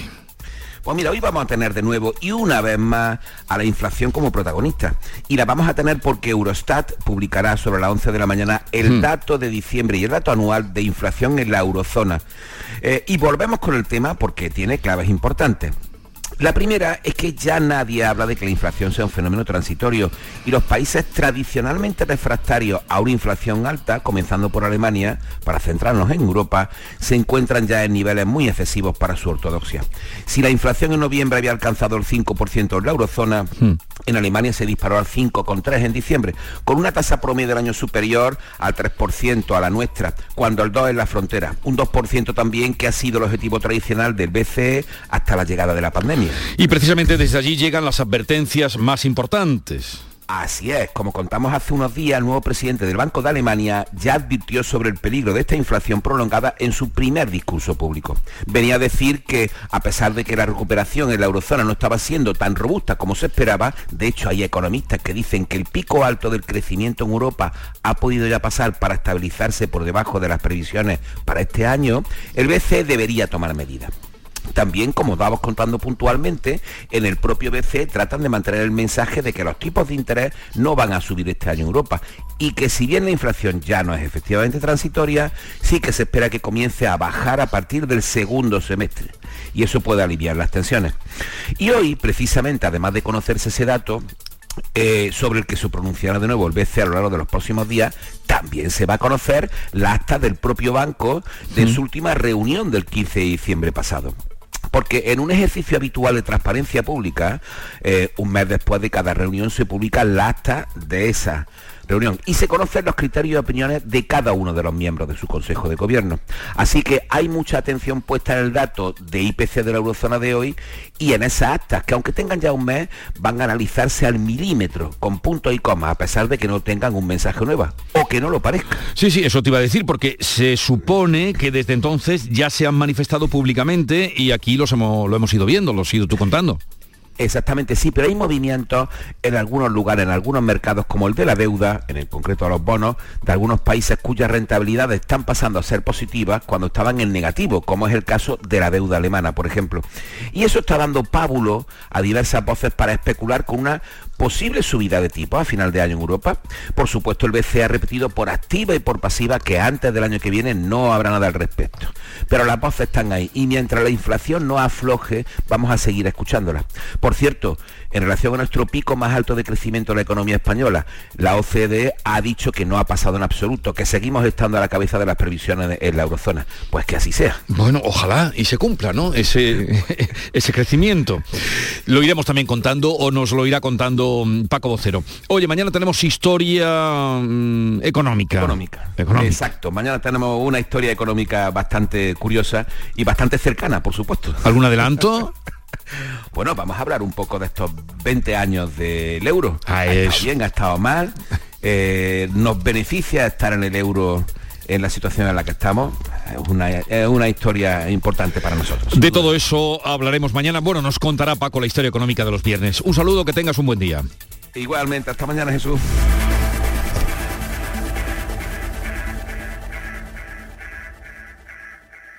Pues mira, hoy vamos a tener de nuevo y una vez más a la inflación como protagonista. Y la vamos a tener porque Eurostat publicará sobre las 11 de la mañana el Hmm. dato de diciembre y el dato anual de inflación en la eurozona. Eh, y volvemos con el tema porque tiene claves importantes. La primera es que ya nadie habla de que la inflación sea un fenómeno transitorio y los países tradicionalmente refractarios a una inflación alta, comenzando por Alemania, para centrarnos en Europa, se encuentran ya en niveles muy excesivos para su ortodoxia. Si la inflación en noviembre había alcanzado el 5% en la eurozona, en Alemania se disparó al 5,3 en diciembre, con una tasa promedio del año superior al 3% a la nuestra, cuando el 2 es la frontera, un 2% también que ha sido el objetivo tradicional del BCE hasta la llegada de la pandemia. Y precisamente desde allí llegan las advertencias más importantes. Así es, como contamos hace unos días, el nuevo presidente del Banco de Alemania ya advirtió sobre el peligro de esta inflación prolongada en su primer discurso público. Venía a decir que, a pesar de que la recuperación en la eurozona no estaba siendo tan robusta como se esperaba, de hecho hay economistas que dicen que el pico alto del crecimiento en Europa ha podido ya pasar para estabilizarse por debajo de las previsiones para este año, el BCE debería tomar medidas. También, como vamos contando puntualmente, en el propio BCE tratan de mantener el mensaje de que los tipos de interés no van a subir este año en Europa y que si bien la inflación ya no es efectivamente transitoria, sí que se espera que comience a bajar a partir del segundo semestre y eso puede aliviar las tensiones. Y hoy, precisamente, además de conocerse ese dato, eh, sobre el que se pronunciará de nuevo el BCE a lo largo de los próximos días, también se va a conocer la acta del propio banco de su última reunión del 15 de diciembre pasado. Porque en un ejercicio habitual de transparencia pública, eh, un mes después de cada reunión se publica la acta de esa reunión y se conocen los criterios y opiniones de cada uno de los miembros de su Consejo de Gobierno. Así que hay mucha atención puesta en el dato de IPC de la eurozona de hoy y en esas actas, que aunque tengan ya un mes, van a analizarse al milímetro, con puntos y comas, a pesar de que no tengan un mensaje nuevo, o que no lo parezca. Sí, sí, eso te iba a decir, porque se supone que desde entonces ya se han manifestado públicamente y aquí los hemos, lo hemos ido viendo, lo has ido tú contando. Exactamente, sí, pero hay movimientos en algunos lugares, en algunos mercados, como el de la deuda, en el concreto de los bonos, de algunos países cuyas rentabilidades están pasando a ser positivas cuando estaban en negativo, como es el caso de la deuda alemana, por ejemplo. Y eso está dando pábulo a diversas voces para especular con una posible subida de tipos a final de año en Europa. Por supuesto, el BCE ha repetido por activa y por pasiva que antes del año que viene no habrá nada al respecto. Pero las voces están ahí y mientras la inflación no afloje, vamos a seguir escuchándolas. Por cierto, en relación a nuestro pico más alto de crecimiento de la economía española, la OCDE ha dicho que no ha pasado en absoluto, que seguimos estando a la cabeza de las previsiones en la eurozona. Pues que así sea. Bueno, ojalá y se cumpla, ¿no? Ese, ese crecimiento. Lo iremos también contando o nos lo irá contando mm, Paco Vocero. Oye, mañana tenemos historia mm, económica. Económica. Económica. Exacto. Mañana tenemos una historia económica bastante curiosa y bastante cercana, por supuesto. ¿Algún adelanto? Bueno, vamos a hablar un poco de estos 20 años del euro. Ah, ha estado bien, ha estado mal. Eh, nos beneficia estar en el euro en la situación en la que estamos. Es una, es una historia importante para nosotros. De todo eso hablaremos mañana. Bueno, nos contará Paco la historia económica de los viernes. Un saludo, que tengas un buen día. Igualmente, hasta mañana Jesús.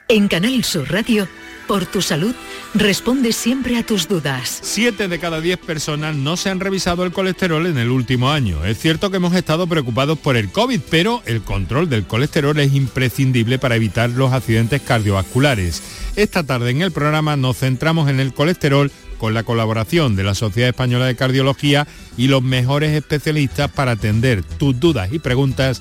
En Canal Sur Radio, por tu salud, responde siempre a tus dudas. Siete de cada diez personas no se han revisado el colesterol en el último año. Es cierto que hemos estado preocupados por el COVID, pero el control del colesterol es imprescindible para evitar los accidentes cardiovasculares. Esta tarde en el programa nos centramos en el colesterol con la colaboración de la Sociedad Española de Cardiología y los mejores especialistas para atender tus dudas y preguntas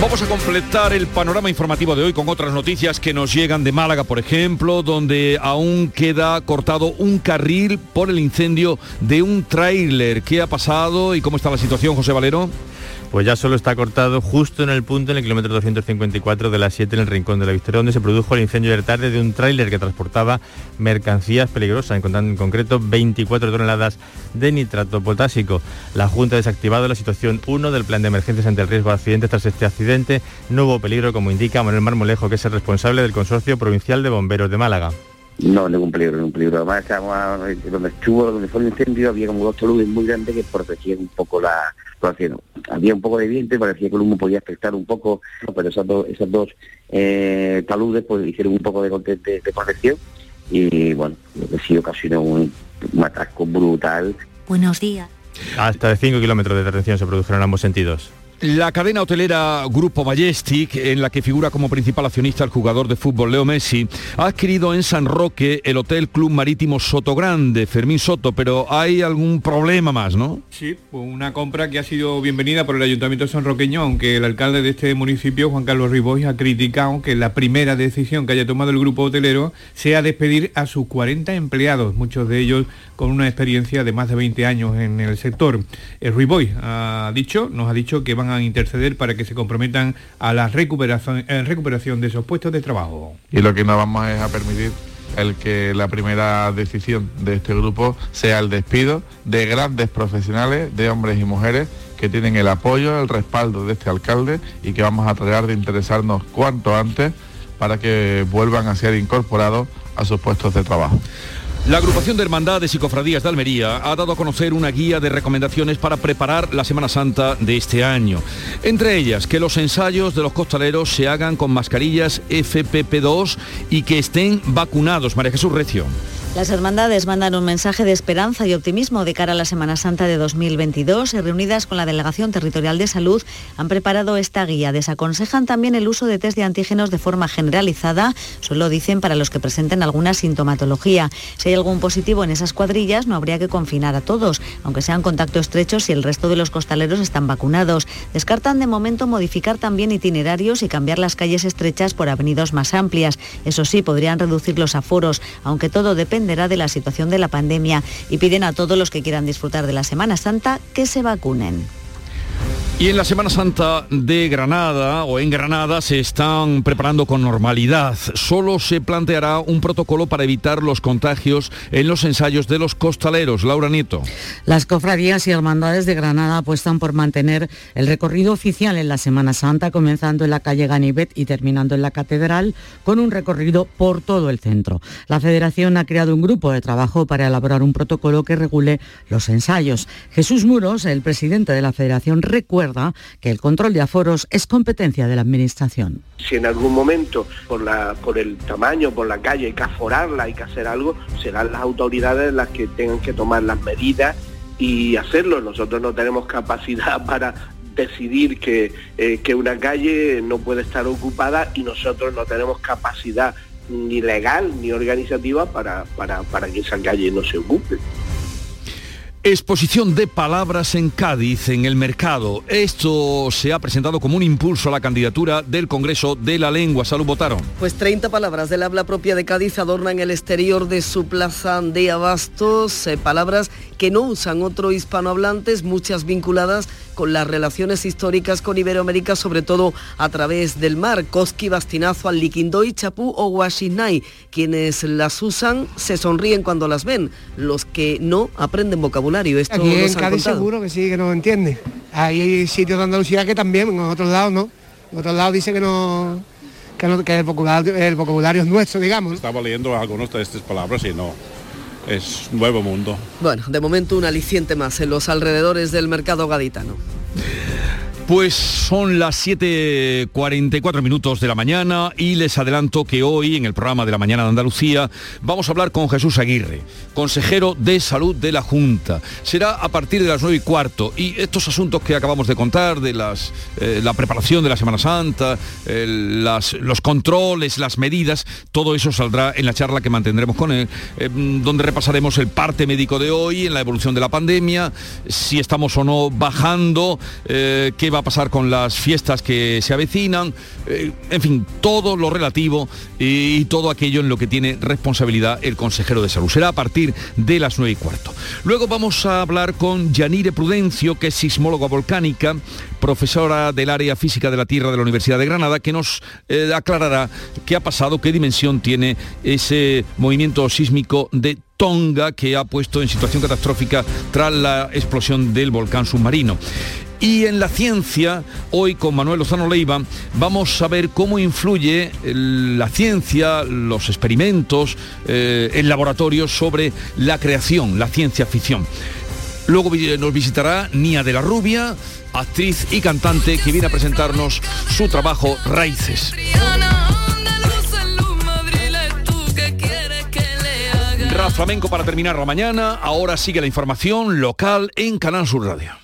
Vamos a completar el panorama informativo de hoy con otras noticias que nos llegan de Málaga, por ejemplo, donde aún queda cortado un carril por el incendio de un tráiler. ¿Qué ha pasado y cómo está la situación, José Valero? Pues ya solo está cortado justo en el punto, en el kilómetro 254 de la 7, en el Rincón de la Victoria, donde se produjo el incendio de tarde de un tráiler que transportaba mercancías peligrosas, encontrando en concreto 24 toneladas de nitrato potásico. La Junta ha desactivado la situación 1 del plan de emergencias ante el riesgo de accidentes tras este accidente. No hubo peligro, como indica Manuel Marmolejo, que es el responsable del Consorcio Provincial de Bomberos de Málaga. No, ningún peligro, ningún peligro. Además, estábamos, donde estuvo, donde fue el incendio, había como dos taludes muy grandes que protegían un poco la, había un poco de viento y parecía que el humo podía afectar un poco, pero esas dos, esas dos eh, taludes pues hicieron un poco de, de, de protección y bueno, lo que sí ocasionó un, un atasco brutal. Buenos días. Hasta de 5 kilómetros de retención se produjeron en ambos sentidos. La cadena hotelera Grupo Majestic, en la que figura como principal accionista el jugador de fútbol Leo Messi, ha adquirido en San Roque el Hotel Club Marítimo Soto Grande, Fermín Soto, pero hay algún problema más, ¿no? Sí, pues una compra que ha sido bienvenida por el Ayuntamiento sanroqueño, aunque el alcalde de este municipio, Juan Carlos Riboy, ha criticado que la primera decisión que haya tomado el grupo hotelero sea despedir a sus 40 empleados, muchos de ellos con una experiencia de más de 20 años en el sector. El eh, Riboy ha dicho, nos ha dicho que van a interceder para que se comprometan a la recuperación, en recuperación de esos puestos de trabajo. Y lo que no vamos es a permitir el que la primera decisión de este grupo sea el despido de grandes profesionales, de hombres y mujeres que tienen el apoyo, el respaldo de este alcalde y que vamos a tratar de interesarnos cuanto antes para que vuelvan a ser incorporados a sus puestos de trabajo. La agrupación de hermandades y cofradías de Almería ha dado a conocer una guía de recomendaciones para preparar la Semana Santa de este año. Entre ellas, que los ensayos de los costaleros se hagan con mascarillas FPP2 y que estén vacunados. María Jesús Recio. Las hermandades mandan un mensaje de esperanza y optimismo de cara a la Semana Santa de 2022 y reunidas con la Delegación Territorial de Salud han preparado esta guía. Desaconsejan también el uso de test de antígenos de forma generalizada, solo dicen para los que presenten alguna sintomatología. Si hay algún positivo en esas cuadrillas no habría que confinar a todos, aunque sean contacto estrechos si el resto de los costaleros están vacunados. Descartan de momento modificar también itinerarios y cambiar las calles estrechas por avenidas más amplias. Eso sí, podrían reducir los aforos, aunque todo depende de la situación de la pandemia y piden a todos los que quieran disfrutar de la Semana Santa que se vacunen. Y en la Semana Santa de Granada o en Granada se están preparando con normalidad. Solo se planteará un protocolo para evitar los contagios en los ensayos de los costaleros. Laura Nieto. Las cofradías y hermandades de Granada apuestan por mantener el recorrido oficial en la Semana Santa, comenzando en la calle Ganivet y terminando en la Catedral, con un recorrido por todo el centro. La Federación ha creado un grupo de trabajo para elaborar un protocolo que regule los ensayos. Jesús Muros, el presidente de la Federación, recuerda que el control de aforos es competencia de la Administración. Si en algún momento, por, la, por el tamaño, por la calle, hay que aforarla, hay que hacer algo, serán las autoridades las que tengan que tomar las medidas y hacerlo. Nosotros no tenemos capacidad para decidir que, eh, que una calle no puede estar ocupada y nosotros no tenemos capacidad ni legal ni organizativa para, para, para que esa calle no se ocupe. Exposición de palabras en Cádiz, en el mercado. Esto se ha presentado como un impulso a la candidatura del Congreso de la Lengua. Salud, votaron. Pues 30 palabras del habla propia de Cádiz adornan el exterior de su plaza de abastos, eh, palabras que no usan otro hispanohablantes, muchas vinculadas con las relaciones históricas con Iberoamérica, sobre todo a través del mar. Koski, Bastinazo, Aliquindoy, Chapú o Washinay. Quienes las usan se sonríen cuando las ven. Los que no aprenden vocabulario. Esto Aquí en Cádiz seguro que sí, que no entiende. Hay sitios de Andalucía que también, en otros lados no. En otros lados dice que no que, el, vocabulario, el vocabulario es nuestro, digamos. Estaba leyendo algunas de estas palabras y no, es nuevo mundo. Bueno, de momento un aliciente más en los alrededores del mercado gaditano. Pues son las 7.44 minutos de la mañana y les adelanto que hoy en el programa de la mañana de Andalucía vamos a hablar con Jesús Aguirre, consejero de salud de la Junta. Será a partir de las 9 y cuarto y estos asuntos que acabamos de contar de las, eh, la preparación de la Semana Santa, las, los controles, las medidas, todo eso saldrá en la charla que mantendremos con él, eh, donde repasaremos el parte médico de hoy, en la evolución de la pandemia, si estamos o no bajando, eh, qué va a pasar con las fiestas que se avecinan, eh, en fin, todo lo relativo y todo aquello en lo que tiene responsabilidad el consejero de salud. Será a partir de las 9 y cuarto. Luego vamos a hablar con Yanire Prudencio, que es sismóloga volcánica, profesora del área física de la Tierra de la Universidad de Granada, que nos eh, aclarará qué ha pasado, qué dimensión tiene ese movimiento sísmico de Tonga que ha puesto en situación catastrófica tras la explosión del volcán submarino. Y en la ciencia, hoy con Manuel Lozano Leiva, vamos a ver cómo influye la ciencia, los experimentos eh, en laboratorio sobre la creación, la ciencia ficción. Luego nos visitará Nia de la Rubia, actriz y cantante que viene a presentarnos su trabajo Raíces. Rap Flamenco para terminar la mañana. Ahora sigue la información local en Canal Sur Radio.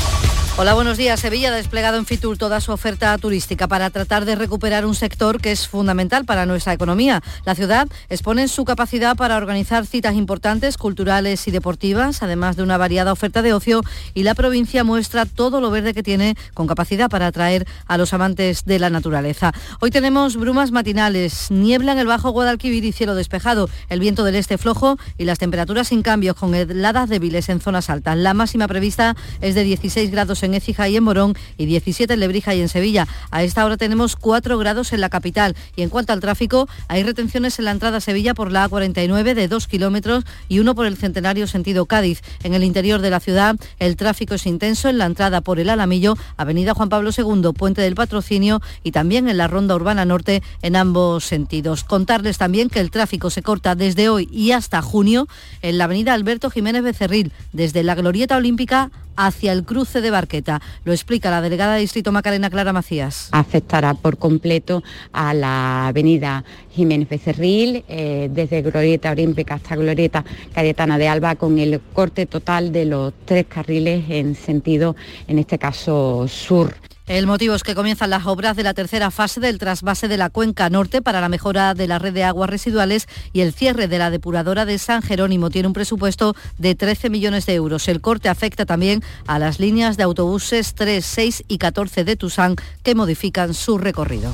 Hola, buenos días. Sevilla ha desplegado en Fitur toda su oferta turística para tratar de recuperar un sector que es fundamental para nuestra economía. La ciudad expone su capacidad para organizar citas importantes, culturales y deportivas, además de una variada oferta de ocio, y la provincia muestra todo lo verde que tiene con capacidad para atraer a los amantes de la naturaleza. Hoy tenemos brumas matinales, niebla en el Bajo Guadalquivir y cielo despejado, el viento del este flojo y las temperaturas sin cambios con heladas débiles en zonas altas. La máxima prevista es de 16 grados en Écija y en Morón y 17 en Lebrija y en Sevilla. A esta hora tenemos 4 grados en la capital. Y en cuanto al tráfico, hay retenciones en la entrada a Sevilla por la A49 de 2 kilómetros y uno por el Centenario sentido Cádiz. En el interior de la ciudad, el tráfico es intenso en la entrada por el Alamillo, Avenida Juan Pablo II, Puente del Patrocinio y también en la Ronda Urbana Norte en ambos sentidos. Contarles también que el tráfico se corta desde hoy y hasta junio en la Avenida Alberto Jiménez Becerril, desde la Glorieta Olímpica hacia el cruce de Lo explica la delegada de Distrito Macarena Clara Macías. Afectará por completo a la avenida Jiménez Becerril, eh, desde Glorieta Olímpica hasta Glorieta Cayetana de Alba, con el corte total de los tres carriles en sentido, en este caso, sur. El motivo es que comienzan las obras de la tercera fase del trasvase de la cuenca norte para la mejora de la red de aguas residuales y el cierre de la depuradora de San Jerónimo. Tiene un presupuesto de 13 millones de euros. El corte afecta también a las líneas de autobuses 3, 6 y 14 de Tusán que modifican su recorrido.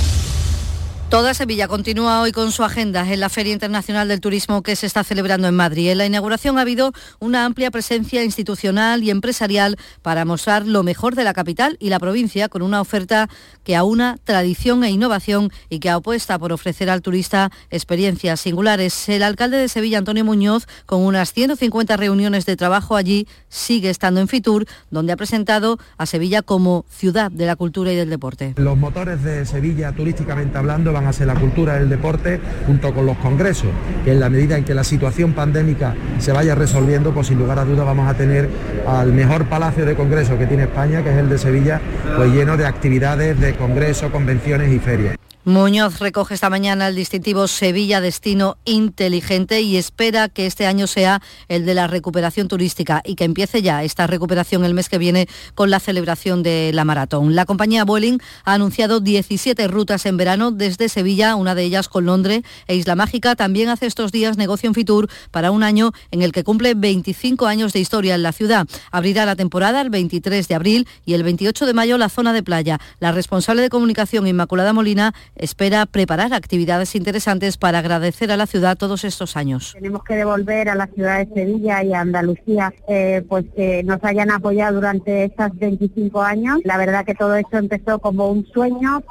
Toda Sevilla continúa hoy con su agenda en la Feria Internacional del Turismo que se está celebrando en Madrid. En la inauguración ha habido una amplia presencia institucional y empresarial para mostrar lo mejor de la capital y la provincia con una oferta que aúna tradición e innovación y que apuesta por ofrecer al turista experiencias singulares. El alcalde de Sevilla, Antonio Muñoz, con unas 150 reuniones de trabajo allí, sigue estando en Fitur, donde ha presentado a Sevilla como ciudad de la cultura y del deporte. Los motores de Sevilla, turísticamente hablando, van a ser la cultura el deporte junto con los congresos, que en la medida en que la situación pandémica se vaya resolviendo, pues sin lugar a dudas vamos a tener al mejor palacio de congreso que tiene España, que es el de Sevilla, pues lleno de actividades de congresos, convenciones y ferias. Muñoz recoge esta mañana el distintivo Sevilla Destino Inteligente y espera que este año sea el de la recuperación turística y que empiece ya esta recuperación el mes que viene con la celebración de la maratón. La compañía Vueling ha anunciado 17 rutas en verano desde Sevilla, una de ellas con Londres e Isla Mágica. También hace estos días negocio en Fitur para un año en el que cumple 25 años de historia en la ciudad. Abrirá la temporada el 23 de abril y el 28 de mayo la zona de playa. La responsable de comunicación Inmaculada Molina espera preparar actividades interesantes para agradecer a la ciudad todos estos años. Tenemos que devolver a la ciudad de Sevilla y a Andalucía eh, pues que nos hayan apoyado durante estos 25 años. La verdad que todo esto empezó como un sueño,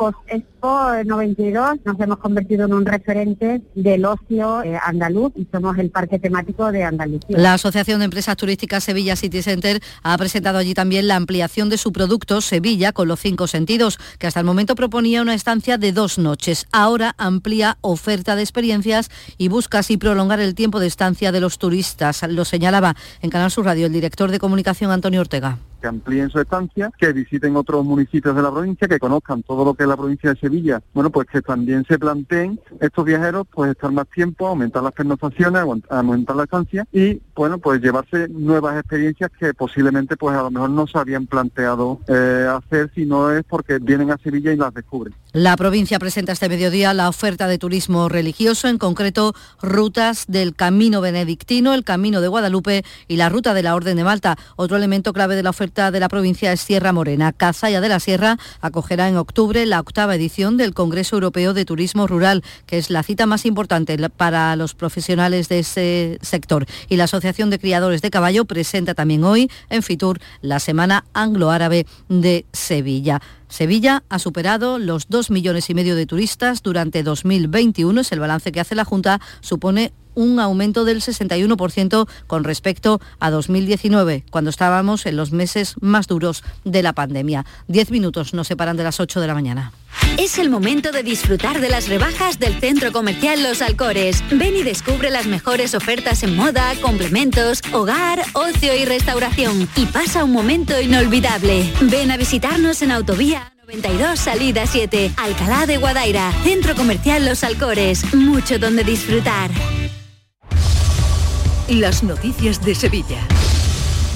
post Expo 92 nos hemos convertido en un referente del ocio eh, andaluz y somos el parque temático de Andalucía. La Asociación de Empresas Turísticas Sevilla City Center ha presentado allí también la ampliación de su producto Sevilla con los cinco sentidos, que hasta el momento proponía una estancia de dos noches. Ahora amplía oferta de experiencias y busca así prolongar el tiempo de estancia de los turistas. Lo señalaba en Canal Sur Radio el director de comunicación Antonio Ortega que amplíen su estancia, que visiten otros municipios de la provincia, que conozcan todo lo que es la provincia de Sevilla. Bueno, pues que también se planteen estos viajeros, pues estar más tiempo, aumentar las pernoctaciones, aumentar la estancia y, bueno, pues llevarse nuevas experiencias que posiblemente, pues a lo mejor no se habían planteado eh, hacer si no es porque vienen a Sevilla y las descubren. La provincia presenta este mediodía la oferta de turismo religioso, en concreto rutas del Camino Benedictino, el Camino de Guadalupe y la ruta de la Orden de Malta. Otro elemento clave de la oferta de la provincia es Sierra Morena. Cazalla de la Sierra acogerá en octubre la octava edición del Congreso Europeo de Turismo Rural, que es la cita más importante para los profesionales de ese sector. Y la de Criadores de Caballo presenta también hoy en Fitur la Semana Anglo-Árabe de Sevilla. Sevilla ha superado los dos millones y medio de turistas durante 2021. Es el balance que hace la Junta. Supone un aumento del 61% con respecto a 2019, cuando estábamos en los meses más duros de la pandemia. Diez minutos nos separan de las 8 de la mañana. Es el momento de disfrutar de las rebajas del Centro Comercial Los Alcores. Ven y descubre las mejores ofertas en moda, complementos, hogar, ocio y restauración. Y pasa un momento inolvidable. Ven a visitarnos en Autovía 92 Salida 7, Alcalá de Guadaira, Centro Comercial Los Alcores. Mucho donde disfrutar. Las noticias de Sevilla.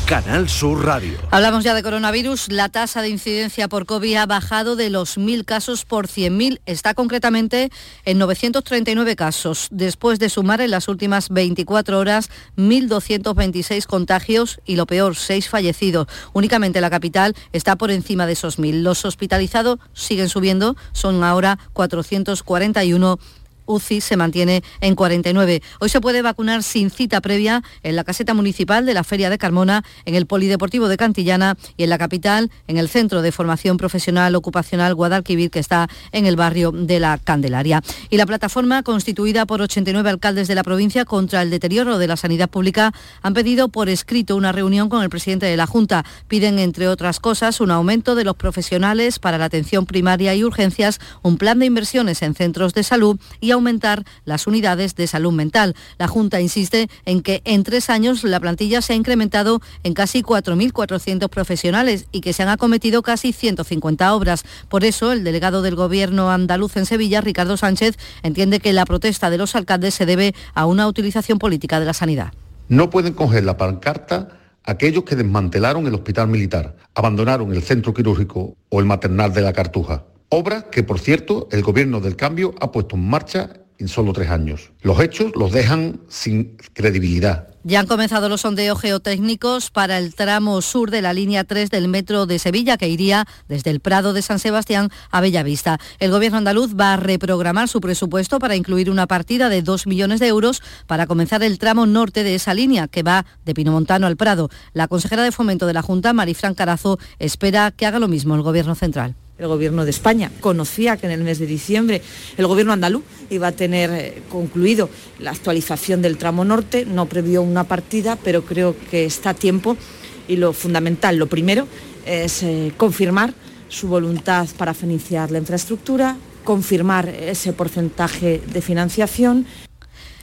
Canal Sur Radio. Hablamos ya de coronavirus. La tasa de incidencia por COVID ha bajado de los 1.000 casos por 100.000. Está concretamente en 939 casos, después de sumar en las últimas 24 horas 1.226 contagios y lo peor, 6 fallecidos. Únicamente la capital está por encima de esos 1.000. Los hospitalizados siguen subiendo, son ahora 441 UCI se mantiene en 49. Hoy se puede vacunar sin cita previa en la caseta municipal de la Feria de Carmona, en el Polideportivo de Cantillana y en la capital, en el Centro de Formación Profesional Ocupacional Guadalquivir, que está en el barrio de la Candelaria. Y la plataforma, constituida por 89 alcaldes de la provincia contra el deterioro de la sanidad pública, han pedido por escrito una reunión con el presidente de la Junta. Piden, entre otras cosas, un aumento de los profesionales para la atención primaria y urgencias, un plan de inversiones en centros de salud y aumentar las unidades de salud mental. La Junta insiste en que en tres años la plantilla se ha incrementado en casi 4.400 profesionales y que se han acometido casi 150 obras. Por eso, el delegado del Gobierno andaluz en Sevilla, Ricardo Sánchez, entiende que la protesta de los alcaldes se debe a una utilización política de la sanidad. No pueden coger la pancarta aquellos que desmantelaron el hospital militar, abandonaron el centro quirúrgico o el maternal de la Cartuja. Obra que, por cierto, el gobierno del cambio ha puesto en marcha en solo tres años. Los hechos los dejan sin credibilidad. Ya han comenzado los sondeos geotécnicos para el tramo sur de la línea 3 del metro de Sevilla, que iría desde el Prado de San Sebastián a Bellavista. El gobierno andaluz va a reprogramar su presupuesto para incluir una partida de 2 millones de euros para comenzar el tramo norte de esa línea, que va de Pinomontano al Prado. La consejera de fomento de la Junta, Marifran Carazo, espera que haga lo mismo el gobierno central el Gobierno de España. Conocía que en el mes de diciembre el Gobierno andaluz iba a tener eh, concluido la actualización del tramo norte, no previó una partida, pero creo que está a tiempo. Y lo fundamental, lo primero, es eh, confirmar su voluntad para financiar la infraestructura, confirmar ese porcentaje de financiación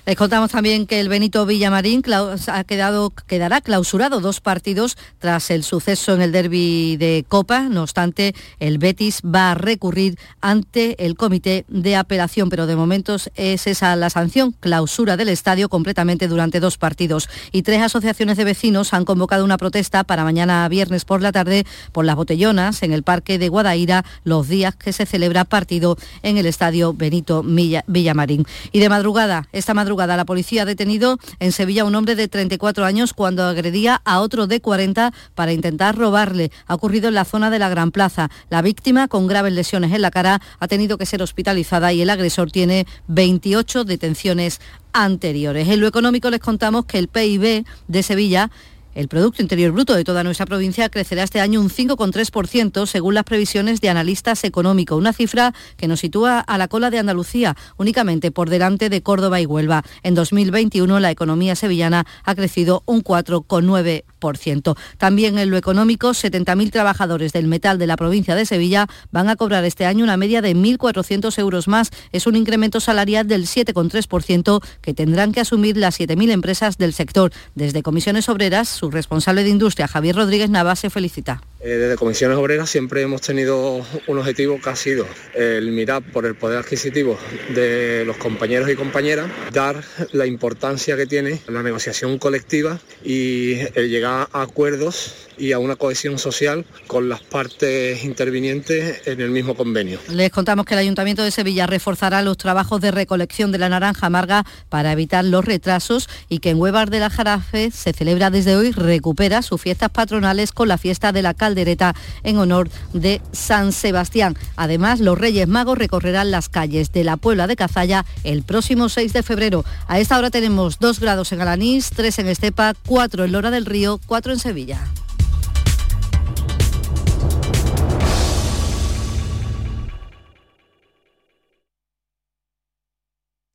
les contamos también que el Benito Villamarín ha quedado, quedará clausurado dos partidos tras el suceso en el derby de Copa. No obstante, el Betis va a recurrir ante el comité de apelación, pero de momento es esa la sanción, clausura del estadio completamente durante dos partidos. Y tres asociaciones de vecinos han convocado una protesta para mañana viernes por la tarde por las botellonas en el Parque de Guadaira los días que se celebra partido en el estadio Benito Villamarín. Y de madrugada, esta madrugada la policía ha detenido en Sevilla a un hombre de 34 años cuando agredía a otro de 40 para intentar robarle. Ha ocurrido en la zona de la Gran Plaza. La víctima, con graves lesiones en la cara, ha tenido que ser hospitalizada y el agresor tiene 28 detenciones anteriores. En lo económico les contamos que el PIB de Sevilla el Producto Interior Bruto de toda nuestra provincia crecerá este año un 5,3% según las previsiones de analistas económicos, una cifra que nos sitúa a la cola de Andalucía, únicamente por delante de Córdoba y Huelva. En 2021 la economía sevillana ha crecido un 4,9%. También en lo económico, 70.000 trabajadores del metal de la provincia de Sevilla van a cobrar este año una media de 1.400 euros más. Es un incremento salarial del 7,3% que tendrán que asumir las 7.000 empresas del sector. Desde comisiones obreras, su responsable de industria, Javier Rodríguez Navas, se felicita. Eh, desde Comisiones Obreras siempre hemos tenido un objetivo que ha sido el mirar por el poder adquisitivo de los compañeros y compañeras, dar la importancia que tiene la negociación colectiva y el llegar a acuerdos y a una cohesión social con las partes intervinientes en el mismo convenio. Les contamos que el Ayuntamiento de Sevilla reforzará los trabajos de recolección de la naranja amarga para evitar los retrasos y que en Huevar de la Jarafe se celebra desde hoy, recupera sus fiestas patronales con la fiesta de la caldereta en honor de San Sebastián. Además, los Reyes Magos recorrerán las calles de la Puebla de Cazalla el próximo 6 de febrero. A esta hora tenemos 2 grados en Alanís, 3 en Estepa, 4 en Lora del Río, 4 en Sevilla.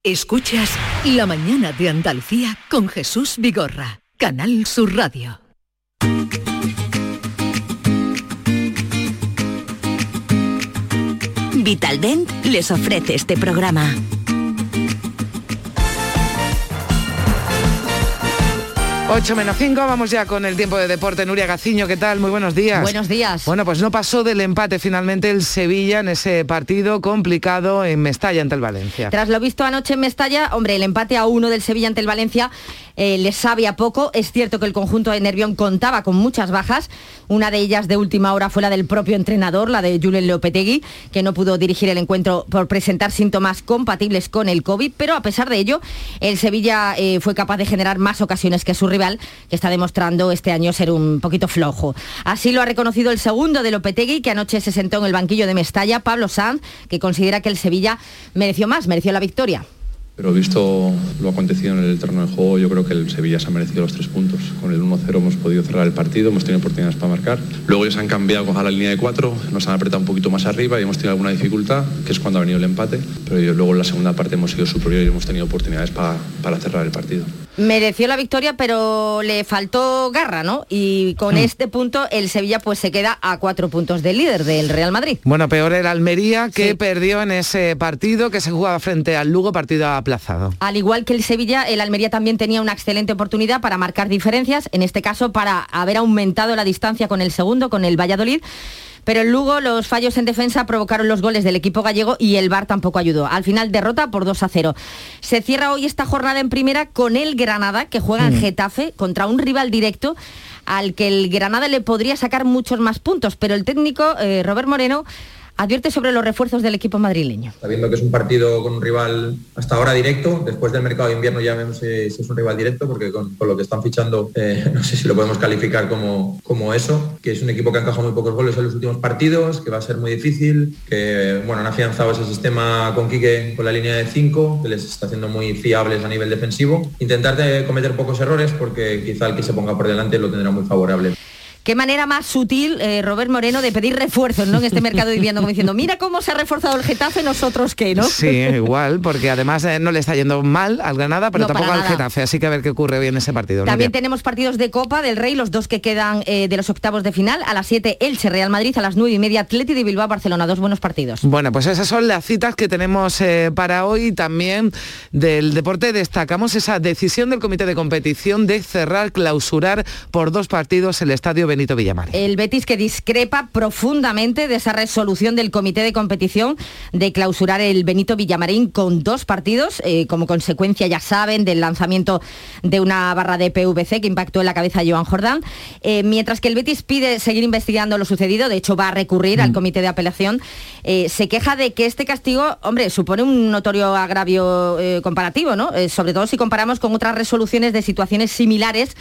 Escuchas La mañana de Andalucía con Jesús Vigorra, Canal Sur Radio. Vitaldent les ofrece este programa. 8 menos 5, vamos ya con el tiempo de deporte. Nuria Gaciño, ¿qué tal? Muy buenos días. Buenos días. Bueno, pues no pasó del empate finalmente el Sevilla en ese partido complicado en Mestalla ante el Valencia. Tras lo visto anoche en Mestalla, hombre, el empate a uno del Sevilla ante el Valencia eh, le sabe a poco. Es cierto que el conjunto de Nervión contaba con muchas bajas. Una de ellas de última hora fue la del propio entrenador, la de Julen Lopetegui, que no pudo dirigir el encuentro por presentar síntomas compatibles con el COVID, pero a pesar de ello, el Sevilla eh, fue capaz de generar más ocasiones que su rival, que está demostrando este año ser un poquito flojo. Así lo ha reconocido el segundo de Lopetegui, que anoche se sentó en el banquillo de Mestalla, Pablo Sanz, que considera que el Sevilla mereció más, mereció la victoria. Pero visto lo acontecido en el terreno de juego, yo creo que el Sevilla se ha merecido los tres puntos. Con el 1-0 hemos podido cerrar el partido, hemos tenido oportunidades para marcar. Luego ellos han cambiado a la línea de cuatro, nos han apretado un poquito más arriba y hemos tenido alguna dificultad, que es cuando ha venido el empate. Pero luego en la segunda parte hemos sido superiores y hemos tenido oportunidades para, para cerrar el partido. Mereció la victoria, pero le faltó garra, ¿no? Y con este punto el Sevilla pues se queda a cuatro puntos del líder del Real Madrid. Bueno, peor el Almería que perdió en ese partido que se jugaba frente al Lugo, partido aplazado. Al igual que el Sevilla, el Almería también tenía una excelente oportunidad para marcar diferencias, en este caso para haber aumentado la distancia con el segundo, con el Valladolid. Pero en Lugo los fallos en defensa provocaron los goles del equipo gallego y el VAR tampoco ayudó. Al final derrota por 2 a 0. Se cierra hoy esta jornada en primera con el Granada, que juega en Mm. Getafe contra un rival directo al que el Granada le podría sacar muchos más puntos. Pero el técnico, eh, Robert Moreno, advierte sobre los refuerzos del equipo madrileño. Sabiendo que es un partido con un rival hasta ahora directo, después del mercado de invierno ya vemos si, es un rival directo, porque con, con lo que están fichando eh, no sé si lo podemos calificar como, como eso, que es un equipo que ha encajado muy pocos goles en los últimos partidos, que va a ser muy difícil, que bueno, han afianzado ese sistema con Quique con la línea de 5, que les está haciendo muy fiables a nivel defensivo. Intentar de cometer pocos errores porque quizá el que se ponga por delante lo tendrá muy favorable. Qué manera más sutil, eh, Robert Moreno, de pedir refuerzos ¿no? en este mercado de vivienda, como diciendo, mira cómo se ha reforzado el Getafe, nosotros qué, ¿no? Sí, igual, porque además eh, no le está yendo mal al Granada, pero No, tampoco al. Getafe, así que a ver qué ocurre hoy en ese partido. También Nuria. tenemos partidos de Copa del Rey, los dos que quedan eh, de los octavos de final. A las 7, Elche Real Madrid, a las 9 y media, Atleti de Bilbao, Barcelona. Dos buenos partidos. Bueno, pues esas son las citas que tenemos para hoy. También del deporte destacamos esa decisión del comité de competición de cerrar, clausurar por dos partidos el estadio Benito. El Betis que discrepa profundamente de esa resolución del comité de competición de clausurar el Benito Villamarín con dos partidos, eh, como consecuencia, ya saben, del lanzamiento de una barra de PVC que impactó en la cabeza de Joan Jordán. Eh, mientras que el Betis pide seguir investigando lo sucedido, de hecho va a recurrir al comité de apelación, eh, se queja de que este castigo, hombre, supone un notorio agravio comparativo, ¿no? sobre todo si comparamos con otras resoluciones de situaciones similares.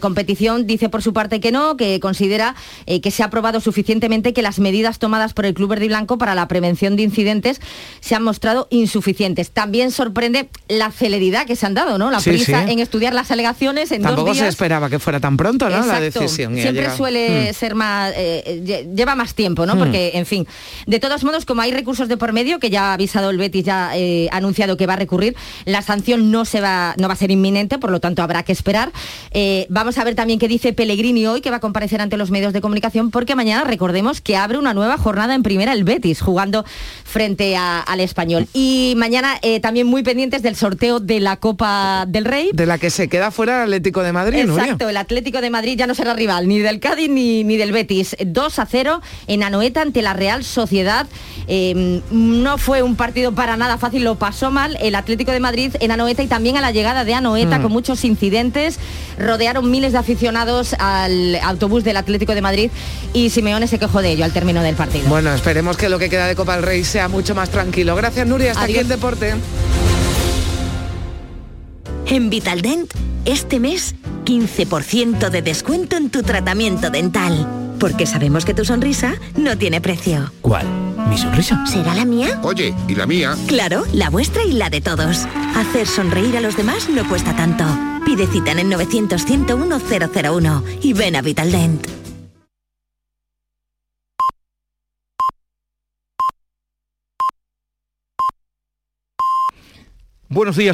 competición dice por su parte que no, que considera que se ha aprobado suficientemente que las medidas tomadas por el Club Verde y Blanco para la prevención de incidentes se han mostrado insuficientes. También sorprende la celeridad que se han dado, ¿no? La prisa en estudiar las alegaciones en Tampoco dos días. se esperaba que fuera tan pronto, ¿no? La decisión. Siempre suele mm. ser más, eh, lleva más tiempo, ¿no? Mm. Porque, en fin, de todos modos, como hay recursos de por medio, que ya ha avisado el Betis, ya eh, ha anunciado que va a recurrir, la sanción no se va, no va a ser inminente, por lo tanto habrá que esperar. Eh, vamos a ver también qué dice Pellegrini hoy, que va a comparecer ante los medios de comunicación, porque mañana recordemos que abre una nueva jornada en primera el Betis, jugando frente al español. Y mañana también muy pendientes del sorteo de la Copa del Rey. De la que se queda fuera el Atlético de Madrid. Exacto, el Atlético de Madrid ya no será rival ni del Cádiz ni, ni del Betis. 2 a 0 en Anoeta ante la Real Sociedad. Em, no fue un partido para nada fácil, lo pasó mal el Atlético de Madrid en Anoeta y también a la llegada de Anoeta mm. con muchos incidentes. Rodearon miles de aficionados al autobús del Atlético de Madrid y Simeone se quejó de ello al término del partido. Bueno, esperemos que lo que queda de Copa del Rey sea mucho más tranquilo. Gracias Nuria, hasta aquí el deporte. En Vitaldent, este mes, 15% de descuento en tu tratamiento dental. Porque sabemos que tu sonrisa no tiene precio. ¿Cuál? ¿Mi sonrisa? ¿Será la mía? Oye, ¿y la mía? Claro, la vuestra y la de todos. Hacer sonreír a los demás no cuesta tanto. Pide cita en el 900 101 001 y ven a Vitaldent. Buenos días.